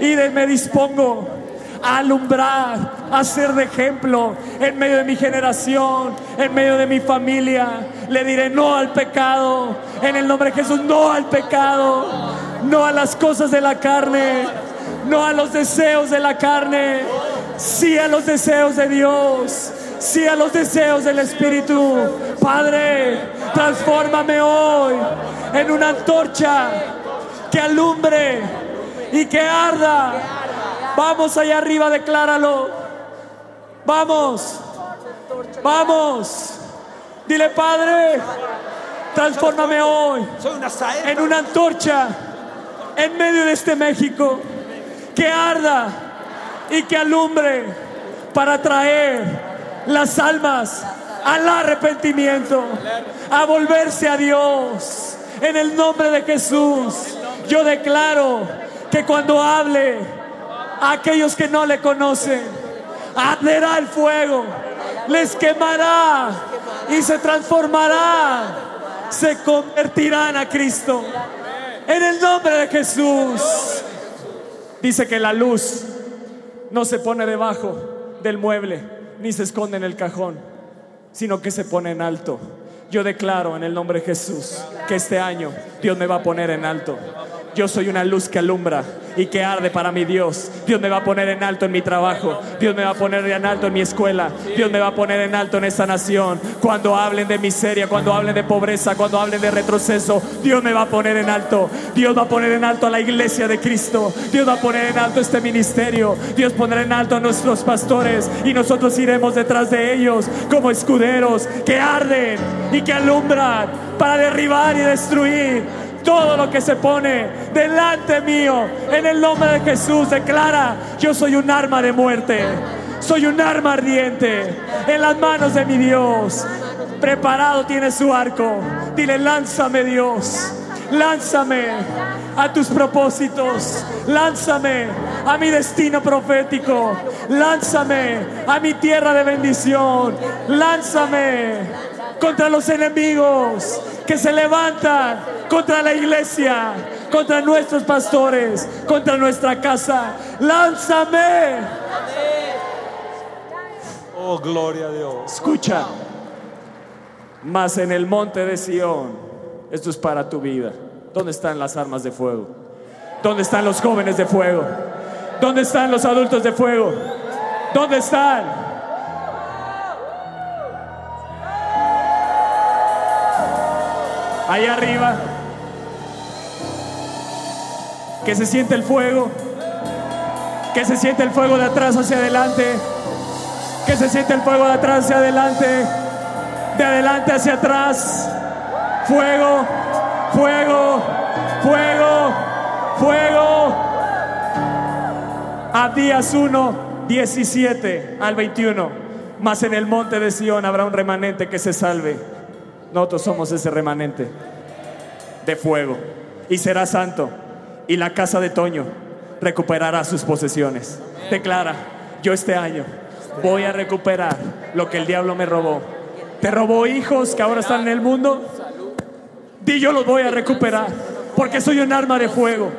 Y de- me dispongo a alumbrar, a ser de ejemplo en medio de mi generación, en medio de mi familia. Le diré no al pecado, en el nombre de Jesús, no al pecado, no a las cosas de la carne, no a los deseos de la carne, sí a los deseos de Dios. Sí a los deseos del Espíritu. Padre, transfórmame hoy en una antorcha que alumbre y que arda. Vamos allá arriba, decláralo. Vamos, vamos. Dile, Padre, transfórmame hoy en una antorcha en medio de este México que arda y que alumbre para traer las almas al arrepentimiento, a volverse a Dios. En el nombre de Jesús, yo declaro que cuando hable a aquellos que no le conocen, arderá el fuego, les quemará y se transformará, se convertirán a Cristo. En el nombre de Jesús. Dice que la luz no se pone debajo del mueble ni se esconde en el cajón, sino que se pone en alto. Yo declaro en el nombre de Jesús que este año Dios me va a poner en alto. Yo soy una luz que alumbra y que arde para mi Dios. Dios me va a poner en alto en mi trabajo. Dios me va a poner en alto en mi escuela. Dios me va a poner en alto en esta nación. Cuando hablen de miseria, cuando hablen de pobreza, cuando hablen de retroceso, Dios me va a poner en alto. Dios va a poner en alto a la iglesia de Cristo. Dios va a poner en alto este ministerio. Dios pondrá en alto a nuestros pastores y nosotros iremos detrás de ellos como escuderos que arden y que alumbran para derribar y destruir todo lo que se pone delante mío. En el nombre de Jesús declara, yo soy un arma de muerte. Soy un arma ardiente en las manos de mi Dios. Preparado tiene su arco. Dile, lánzame Dios. Lánzame a tus propósitos. Lánzame a mi destino profético. Lánzame a mi tierra de bendición. Lánzame contra los enemigos que se levantan contra la iglesia, contra nuestros pastores, contra nuestra casa. Lánzame. Oh, gloria a Dios. Escucha. Más en el monte de Sión, esto es para tu vida. ¿Dónde están las armas de fuego? ¿Dónde están los jóvenes de fuego? ¿Dónde están los adultos de fuego? ¿Dónde están? Ahí arriba. Que se siente el fuego. Que se siente el fuego de atrás hacia adelante. Que se siente el fuego de atrás hacia adelante. De adelante hacia atrás. Fuego, fuego, fuego, fuego. A días 1, 17 al 21. Mas en el monte de Sión habrá un remanente que se salve. Nosotros somos ese remanente de fuego. Y será santo. Y la casa de Toño recuperará sus posesiones. Declara, yo este año voy a recuperar lo que el diablo me robó. Te robó hijos que ahora están en el mundo. Di yo los voy a recuperar. Porque soy un arma de fuego.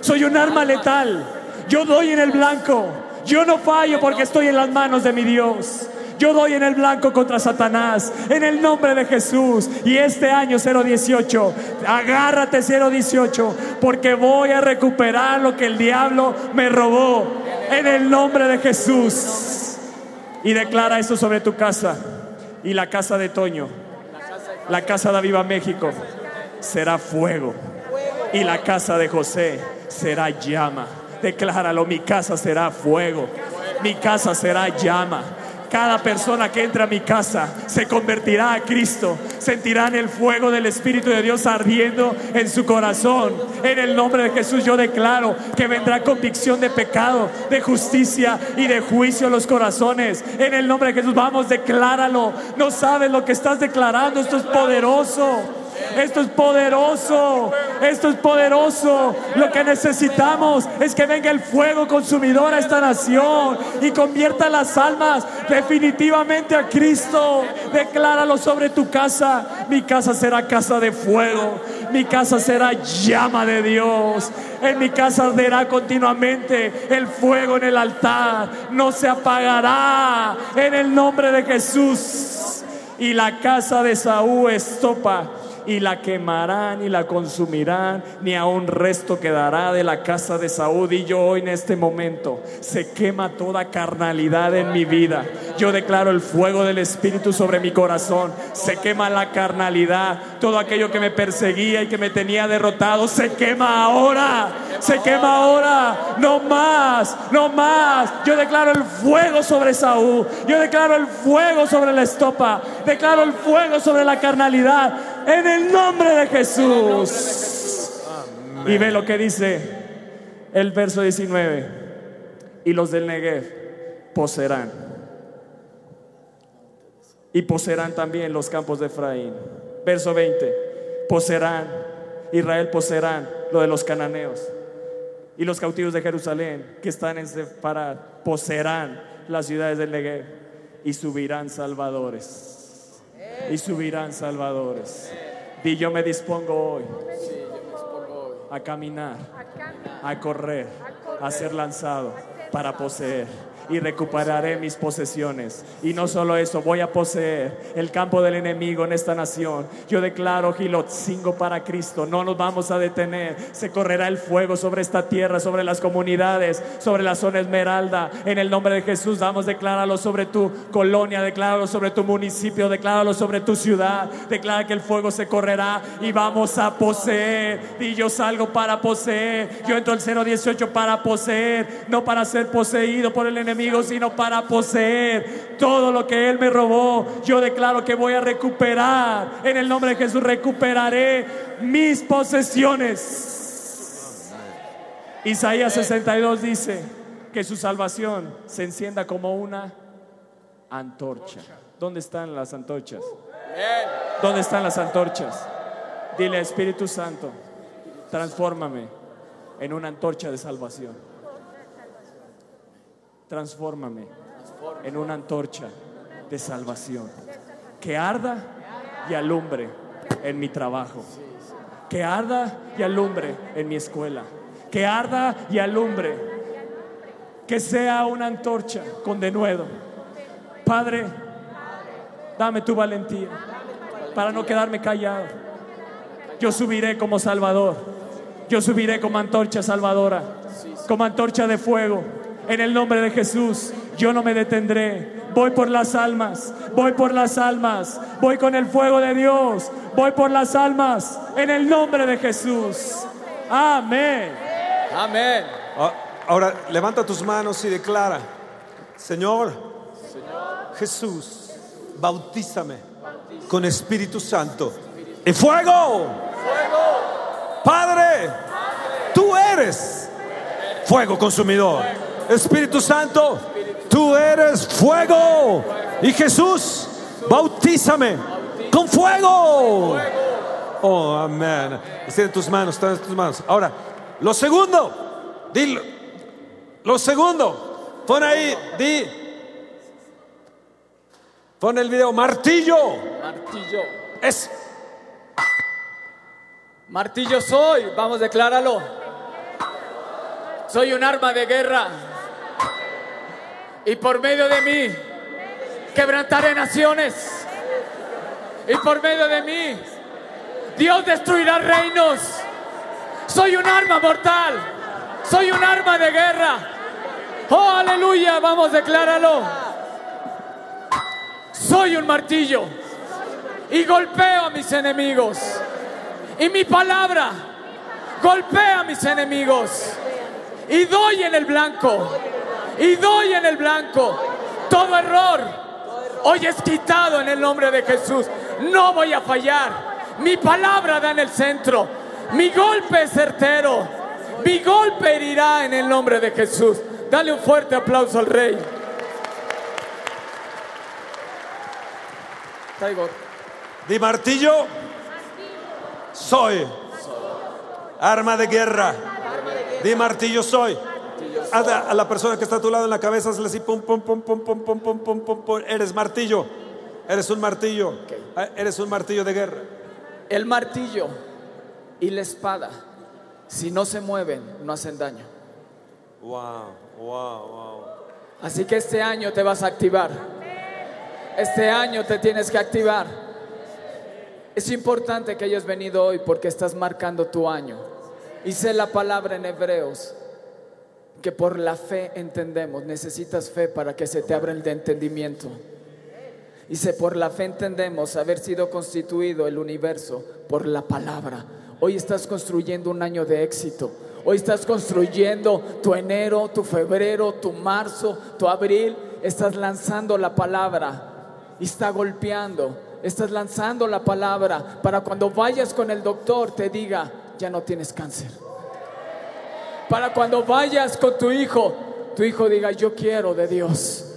Soy un arma letal. Yo doy en el blanco. Yo no fallo porque estoy en las manos de mi Dios. Yo doy en el blanco contra Satanás, en el nombre de Jesús. Y este año 018, agárrate 018, porque voy a recuperar lo que el diablo me robó, en el nombre de Jesús. Y declara eso sobre tu casa y la casa de Toño, la casa de Aviva México, será fuego. Y la casa de José será llama. Decláralo, mi casa será fuego. Mi casa será llama. Cada persona que entra a mi casa se convertirá a Cristo. Sentirán el fuego del Espíritu de Dios ardiendo en su corazón. En el nombre de Jesús yo declaro que vendrá convicción de pecado, de justicia y de juicio en los corazones. En el nombre de Jesús, vamos, decláralo. No sabes lo que estás declarando. Esto es poderoso. Esto es poderoso. Esto es poderoso. Lo que necesitamos es que venga el fuego consumidor a esta nación y convierta las almas definitivamente a Cristo. Decláralo sobre tu casa. Mi casa será casa de fuego. Mi casa será llama de Dios. En mi casa arderá continuamente el fuego en el altar. No se apagará en el nombre de Jesús. Y la casa de Saúl estopa y la quemarán y la consumirán, ni a un resto quedará de la casa de Saúl. Y yo hoy en este momento se quema toda carnalidad en mi vida. Yo declaro el fuego del Espíritu sobre mi corazón. Se quema la carnalidad, todo aquello que me perseguía y que me tenía derrotado, se quema ahora, se quema ahora, no más, no más. Yo declaro el fuego sobre Saúl, yo declaro el fuego sobre la estopa, declaro el fuego sobre la carnalidad en el nombre de Jesús. Y ve lo que dice el verso 19. Y los del Negev poseerán. Y poseerán también los campos de Efraín. Verso 20. Poseerán. Israel poseerán lo de los cananeos. Y los cautivos de Jerusalén que están en Sefarad poseerán las ciudades del Negev y subirán salvadores. Y subirán salvadores. Y yo me dispongo hoy a caminar, a correr, a ser lanzado para poseer. Y recuperaré mis posesiones. Y no solo eso, voy a poseer el campo del enemigo en esta nación. Yo declaro Gilotzingo para Cristo, no nos vamos a detener. Se correrá el fuego sobre esta tierra, sobre las comunidades, sobre la zona esmeralda. En el nombre de Jesús, vamos a declararlo sobre tu colonia, decláralo sobre tu municipio, decláralo sobre tu ciudad. Declara que el fuego se correrá y vamos a poseer. Y yo salgo para poseer. Yo entro al 018 para poseer, no para ser poseído por el enemigo, sino para poseer todo lo que él me robó. Yo declaro que voy a recuperar. En el nombre de Jesús recuperaré mis posesiones. Isaías 62 dice que su salvación se encienda como una antorcha. ¿Dónde están las antorchas? ¿Dónde están las antorchas? Dile, Espíritu Santo, transfórmame en una antorcha de salvación. Transfórmame en una antorcha de salvación. Que arda y alumbre en mi trabajo. Que arda y alumbre en mi escuela. Que arda y alumbre. Que sea una antorcha con denuedo. Padre, dame tu valentía para no quedarme callado. Yo subiré como Salvador. Yo subiré como antorcha salvadora, como antorcha de fuego. En el nombre de Jesús, yo no me detendré. Voy por las almas, voy por las almas, voy con el fuego de Dios, voy por las almas. En el nombre de Jesús. Amén. Amén. Ah, Ahora levanta tus manos y declara, Señor, Jesús, bautízame con Espíritu Santo y fuego. Padre, tú eres fuego consumidor. Espíritu Santo, tú eres fuego. Y Jesús, bautízame con fuego. Oh, amén. Extiende tus manos, extiende tus manos. Ahora, lo segundo, dilo. Lo segundo, pon ahí, di. Pon el video, martillo. Martillo. Es Martillo soy, vamos, decláralo. Soy un arma de guerra. Y por medio de mí quebrantaré naciones. Y por medio de mí Dios destruirá reinos. Soy un arma mortal. Soy un arma de guerra. Oh, aleluya, vamos, decláralo. Soy un martillo. Y golpeo a mis enemigos. Y mi palabra golpea a mis enemigos. Y doy en el blanco. Y doy en el blanco. Todo error hoy es quitado en el nombre de Jesús. No voy a fallar. Mi palabra da en el centro. Mi golpe es certero. Mi golpe herirá en el nombre de Jesús. Dale un fuerte aplauso al rey. Di martillo. Soy. Arma de guerra. Di martillo soy. A a la persona que está a tu lado en la cabeza, hazle así, pum, pum, pum, pum, pum, pum, pum, pum, pum, pum. Eres martillo. Eres un martillo. Ah, Eres un martillo de guerra. El martillo y la espada, si no se mueven, no hacen daño. Wow, wow, wow. Así que este año te vas a activar. Este año te tienes que activar. Es importante que hayas venido hoy porque estás marcando tu año. Y sé la palabra en Hebreos que por la fe entendemos. Necesitas fe para que se te abra el de entendimiento. Y sé por la fe entendemos haber sido constituido el universo por la palabra. Hoy estás construyendo un año de éxito. Hoy estás construyendo tu enero, tu febrero, tu marzo, tu abril. Estás lanzando la palabra y está golpeando. Estás lanzando la palabra para cuando vayas con el doctor te diga, ya no tienes cáncer. Para cuando vayas con tu hijo, tu hijo diga, yo quiero de Dios.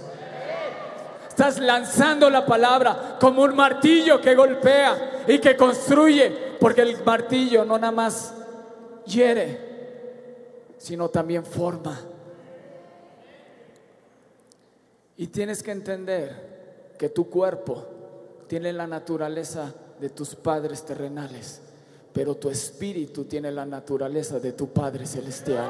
Estás lanzando la palabra como un martillo que golpea y que construye, porque el martillo no nada más hiere, sino también forma. Y tienes que entender que tu cuerpo tiene la naturaleza de tus padres terrenales, pero tu espíritu tiene la naturaleza de tu Padre celestial.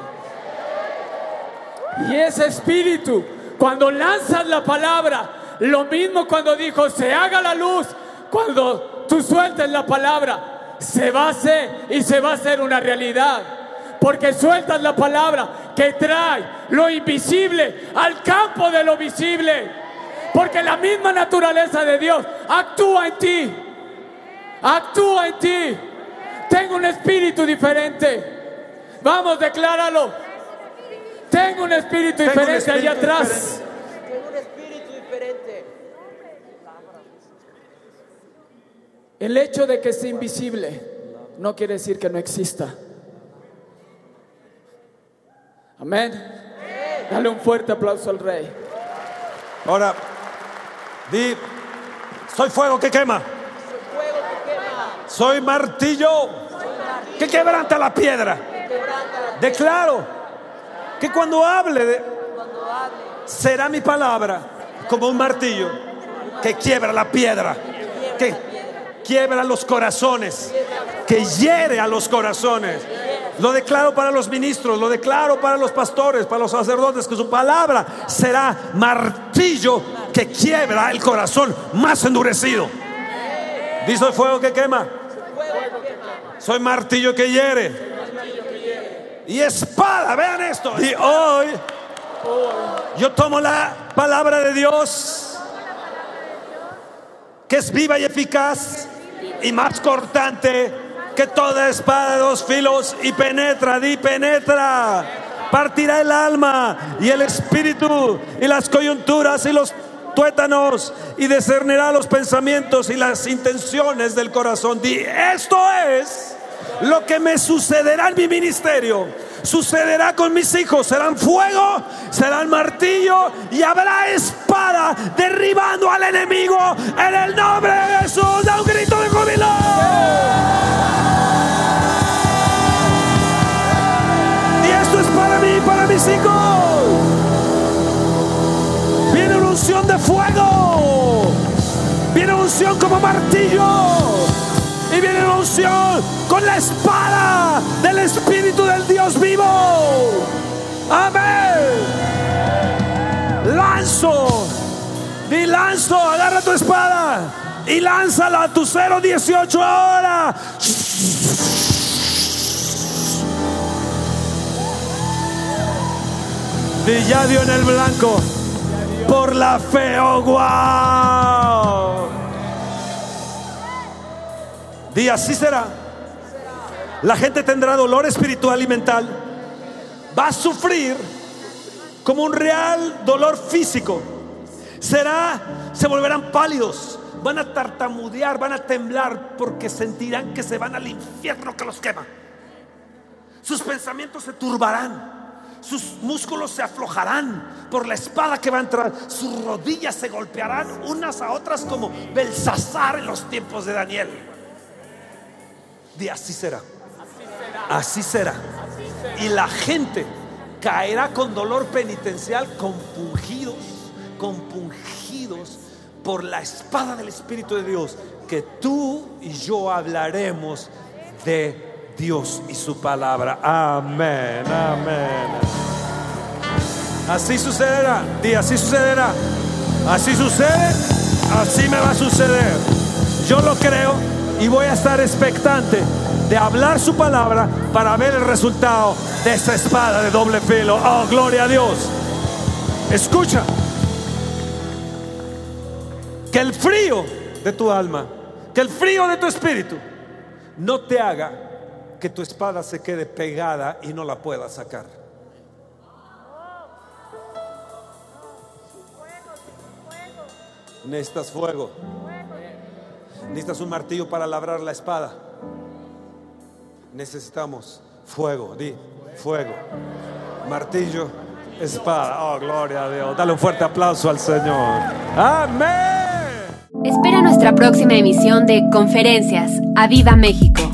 Y ese espíritu, cuando lanzas la palabra, lo mismo cuando dijo, se haga la luz, cuando tú sueltes la palabra, se va a hacer y se va a hacer una realidad. Porque sueltas la palabra que trae lo invisible al campo de lo visible. Porque la misma naturaleza de Dios actúa en ti. Actúa en ti. Tengo un espíritu diferente. Vamos, decláralo. Tengo un espíritu Tengo un diferente allá espíritu atrás. diferente. Tengo un espíritu diferente. El hecho de que sea invisible no quiere decir que no exista. Amén. Dale un fuerte aplauso al rey. Ahora, di, soy fuego que quema. Soy fuego que quema. Soy martillo que quebranta la piedra. Declaro que cuando hable de- cuando hable. será mi palabra como un martillo que quiebra la piedra, que quiebra los corazones, que hiere a los corazones. Lo declaro para los ministros, lo declaro para los pastores, para los sacerdotes, que su palabra será martillo que quiebra el corazón más endurecido. Dice el fuego que quema. Soy martillo que hiere. Y espada, vean esto. Y hoy yo tomo la palabra de Dios, que es viva y eficaz y más cortante que toda espada de dos filos y penetra, di penetra. Partirá el alma y el espíritu y las coyunturas y los tuétanos y discernirá los pensamientos y las intenciones del corazón. Di, esto es lo que me sucederá en mi ministerio. Sucederá con mis hijos. Serán fuego, serán martillo y habrá espada derribando al enemigo en el nombre de Jesús. Da un grito de júbilo. Y esto es para mí y para mis hijos. Viene una unción de fuego. Viene una unción como martillo. Y viene una unción con la espada del Espíritu del Dios vivo. Amén. Lanzo. Di lanzo. Agarra tu espada. Y lánzala a tu 018 ahora. Di ya dio en el blanco. Por la fe, oh wow. Di así será. La gente tendrá dolor espiritual y mental. Va a sufrir como un real dolor físico. Será, se volverán pálidos. Van a tartamudear, van a temblar porque sentirán que se van al infierno que los quema. Sus pensamientos se turbarán. Sus músculos se aflojarán por la espada que va a entrar. Sus rodillas se golpearán unas a otras como Belsasar en los tiempos de Daniel. Así será. Así será. Y la gente caerá con dolor penitencial, compungidos, compungidos por la espada del Espíritu de Dios, que tú y yo hablaremos de Dios y su palabra. Amén, amén. Así sucederá, di así sucederá. Así sucede, así me va a suceder. Yo lo creo y voy a estar expectante de hablar su palabra para ver el resultado de esa espada de doble filo. Oh, gloria a Dios. Escucha. Que el frío de tu alma, que el frío de tu espíritu no te haga que tu espada se quede pegada y no la puedas sacar. Necesitas fuego. Necesitas un martillo para labrar la espada. Necesitamos fuego, di, fuego. Martillo, espada. Oh, gloria a Dios. Dale un fuerte aplauso al Señor. Amén. Espera nuestra próxima emisión de Conferencias. ¡A Viva México!